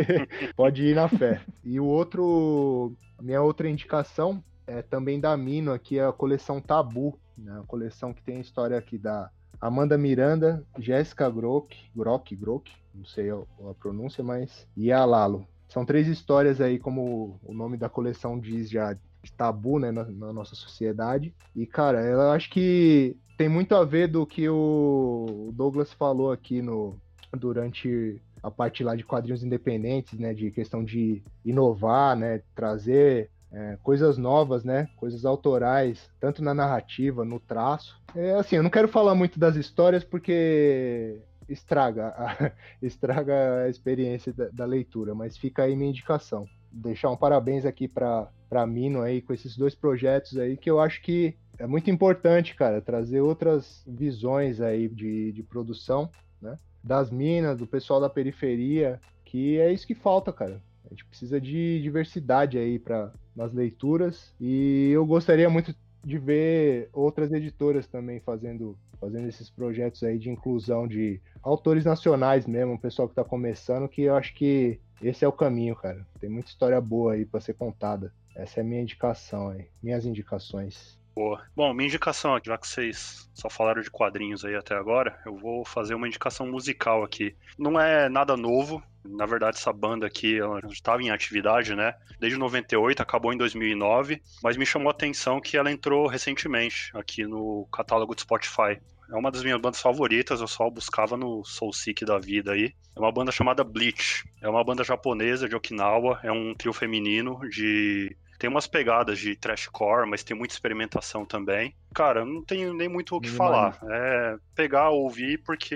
pode ir na fé. E o outro, minha outra indicação é também da Mino aqui, a coleção Tabu, né? A coleção que tem a história aqui da Amanda Miranda, Jéssica Grock, Grock, Grock, não sei a, a pronúncia, mas e a Lalo. São três histórias aí, como o nome da coleção diz já, de tabu, né, na, na nossa sociedade. E, cara, eu acho que tem muito a ver do que o Douglas falou aqui no durante a parte lá de quadrinhos independentes, né, de questão de inovar, né, trazer é, coisas novas, né, coisas autorais, tanto na narrativa, no traço. É, assim, eu não quero falar muito das histórias porque estraga a, estraga a experiência da, da, leitura, mas fica aí minha indicação. Deixar um parabéns aqui para para Mino aí com esses dois projetos aí que eu acho que é muito importante, cara, trazer outras visões aí de, de produção, né? Das minas, do pessoal da periferia, que é isso que falta, cara. A gente precisa de diversidade aí para nas leituras e eu gostaria muito de ver outras editoras também fazendo fazendo esses projetos aí de inclusão de autores nacionais mesmo, o pessoal que está começando, que eu acho que esse é o caminho, cara. Tem muita história boa aí para ser contada. Essa é a minha indicação aí, minhas indicações. Boa. Bom, minha indicação aqui, já que vocês só falaram de quadrinhos aí até agora, eu vou fazer uma indicação musical aqui. Não é nada novo, na verdade, essa banda aqui estava em atividade, né? Desde 98, acabou em 2009, mas me chamou a atenção que ela entrou recentemente aqui no catálogo do Spotify. É uma das minhas bandas favoritas, eu só buscava no Soul Seek da vida aí. É uma banda chamada Bleach. É uma banda japonesa de Okinawa, é um trio feminino de tem umas pegadas de trashcore, mas tem muita experimentação também. Cara, não tenho nem muito o que falar. É pegar, ouvir, porque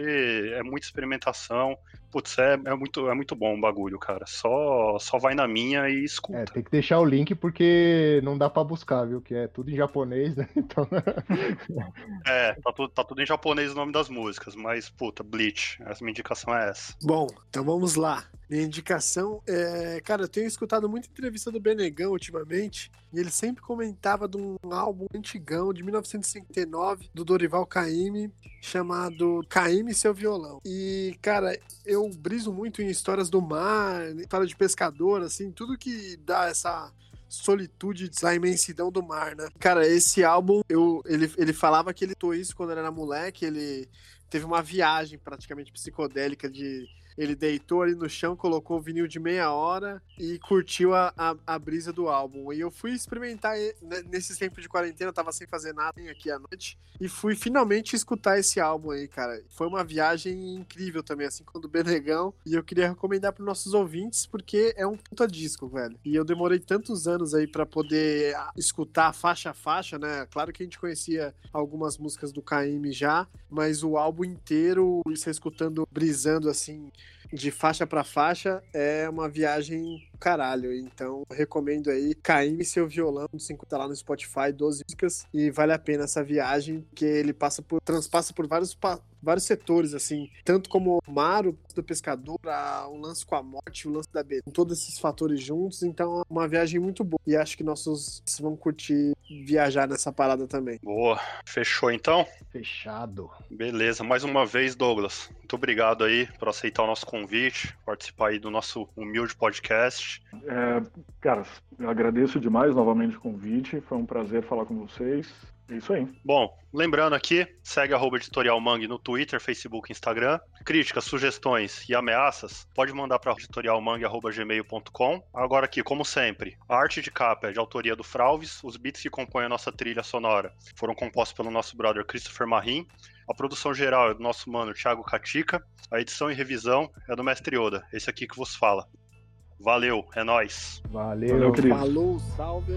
é muita experimentação. Putz, é, é, muito, é muito bom o bagulho, cara. Só, só vai na minha e escuta. É, tem que deixar o link porque não dá para buscar, viu? Que é tudo em japonês, né? Então... é, tá tudo, tá tudo em japonês o nome das músicas, mas, puta, Bleach, essa minha indicação é essa. Bom, então vamos lá. Minha indicação é. Cara, eu tenho escutado muita entrevista do Benegão ultimamente, e ele sempre comentava de um álbum antigão de 1959 do Dorival Caymmi, chamado Caymmi e seu violão. E, cara, eu briso muito em histórias do mar, história de pescador, assim, tudo que dá essa solitude, a imensidão do mar, né? Cara, esse álbum, eu, ele, ele falava que ele tô isso quando era moleque, ele teve uma viagem praticamente psicodélica de ele deitou ali no chão, colocou o vinil de meia hora e curtiu a, a, a brisa do álbum. E eu fui experimentar né, nesses tempos de quarentena, eu tava sem fazer nada aqui à noite, e fui finalmente escutar esse álbum aí, cara. Foi uma viagem incrível também, assim como do Benegão. E eu queria recomendar para nossos ouvintes, porque é um puta disco, velho. E eu demorei tantos anos aí para poder ah, escutar faixa a faixa, né? Claro que a gente conhecia algumas músicas do KM já, mas o álbum inteiro, você escutando, brisando assim, de faixa para faixa é uma viagem caralho. Então, recomendo aí Caíme Seu Violão, 50 lá no Spotify, 12 músicas. E vale a pena essa viagem, que ele passa por, transpassa por vários, vários setores, assim. Tanto como o mar, o do pescador, a, o lance com a morte, o lance da beleza. Todos esses fatores juntos. Então, é uma viagem muito boa. E acho que nossos vão curtir viajar nessa parada também. Boa. Fechou então? Fechado. Beleza. Mais uma vez, Douglas. Muito obrigado aí por aceitar o nosso convite, participar aí do nosso humilde podcast. É, cara, agradeço demais novamente o convite. Foi um prazer falar com vocês. É isso aí. Bom, lembrando aqui, segue arroba Editorial Mangue no Twitter, Facebook Instagram. Críticas, sugestões e ameaças, pode mandar para editorialmangue.gmail.com. Agora aqui, como sempre, a arte de capa é de autoria do Fralves, os beats que compõem a nossa trilha sonora foram compostos pelo nosso brother Christopher Marim, a produção geral é do nosso mano Thiago Catica, a edição e revisão é do Mestre Oda, esse aqui que vos fala. Valeu, é nóis. Valeu, Valeu Falou, salve.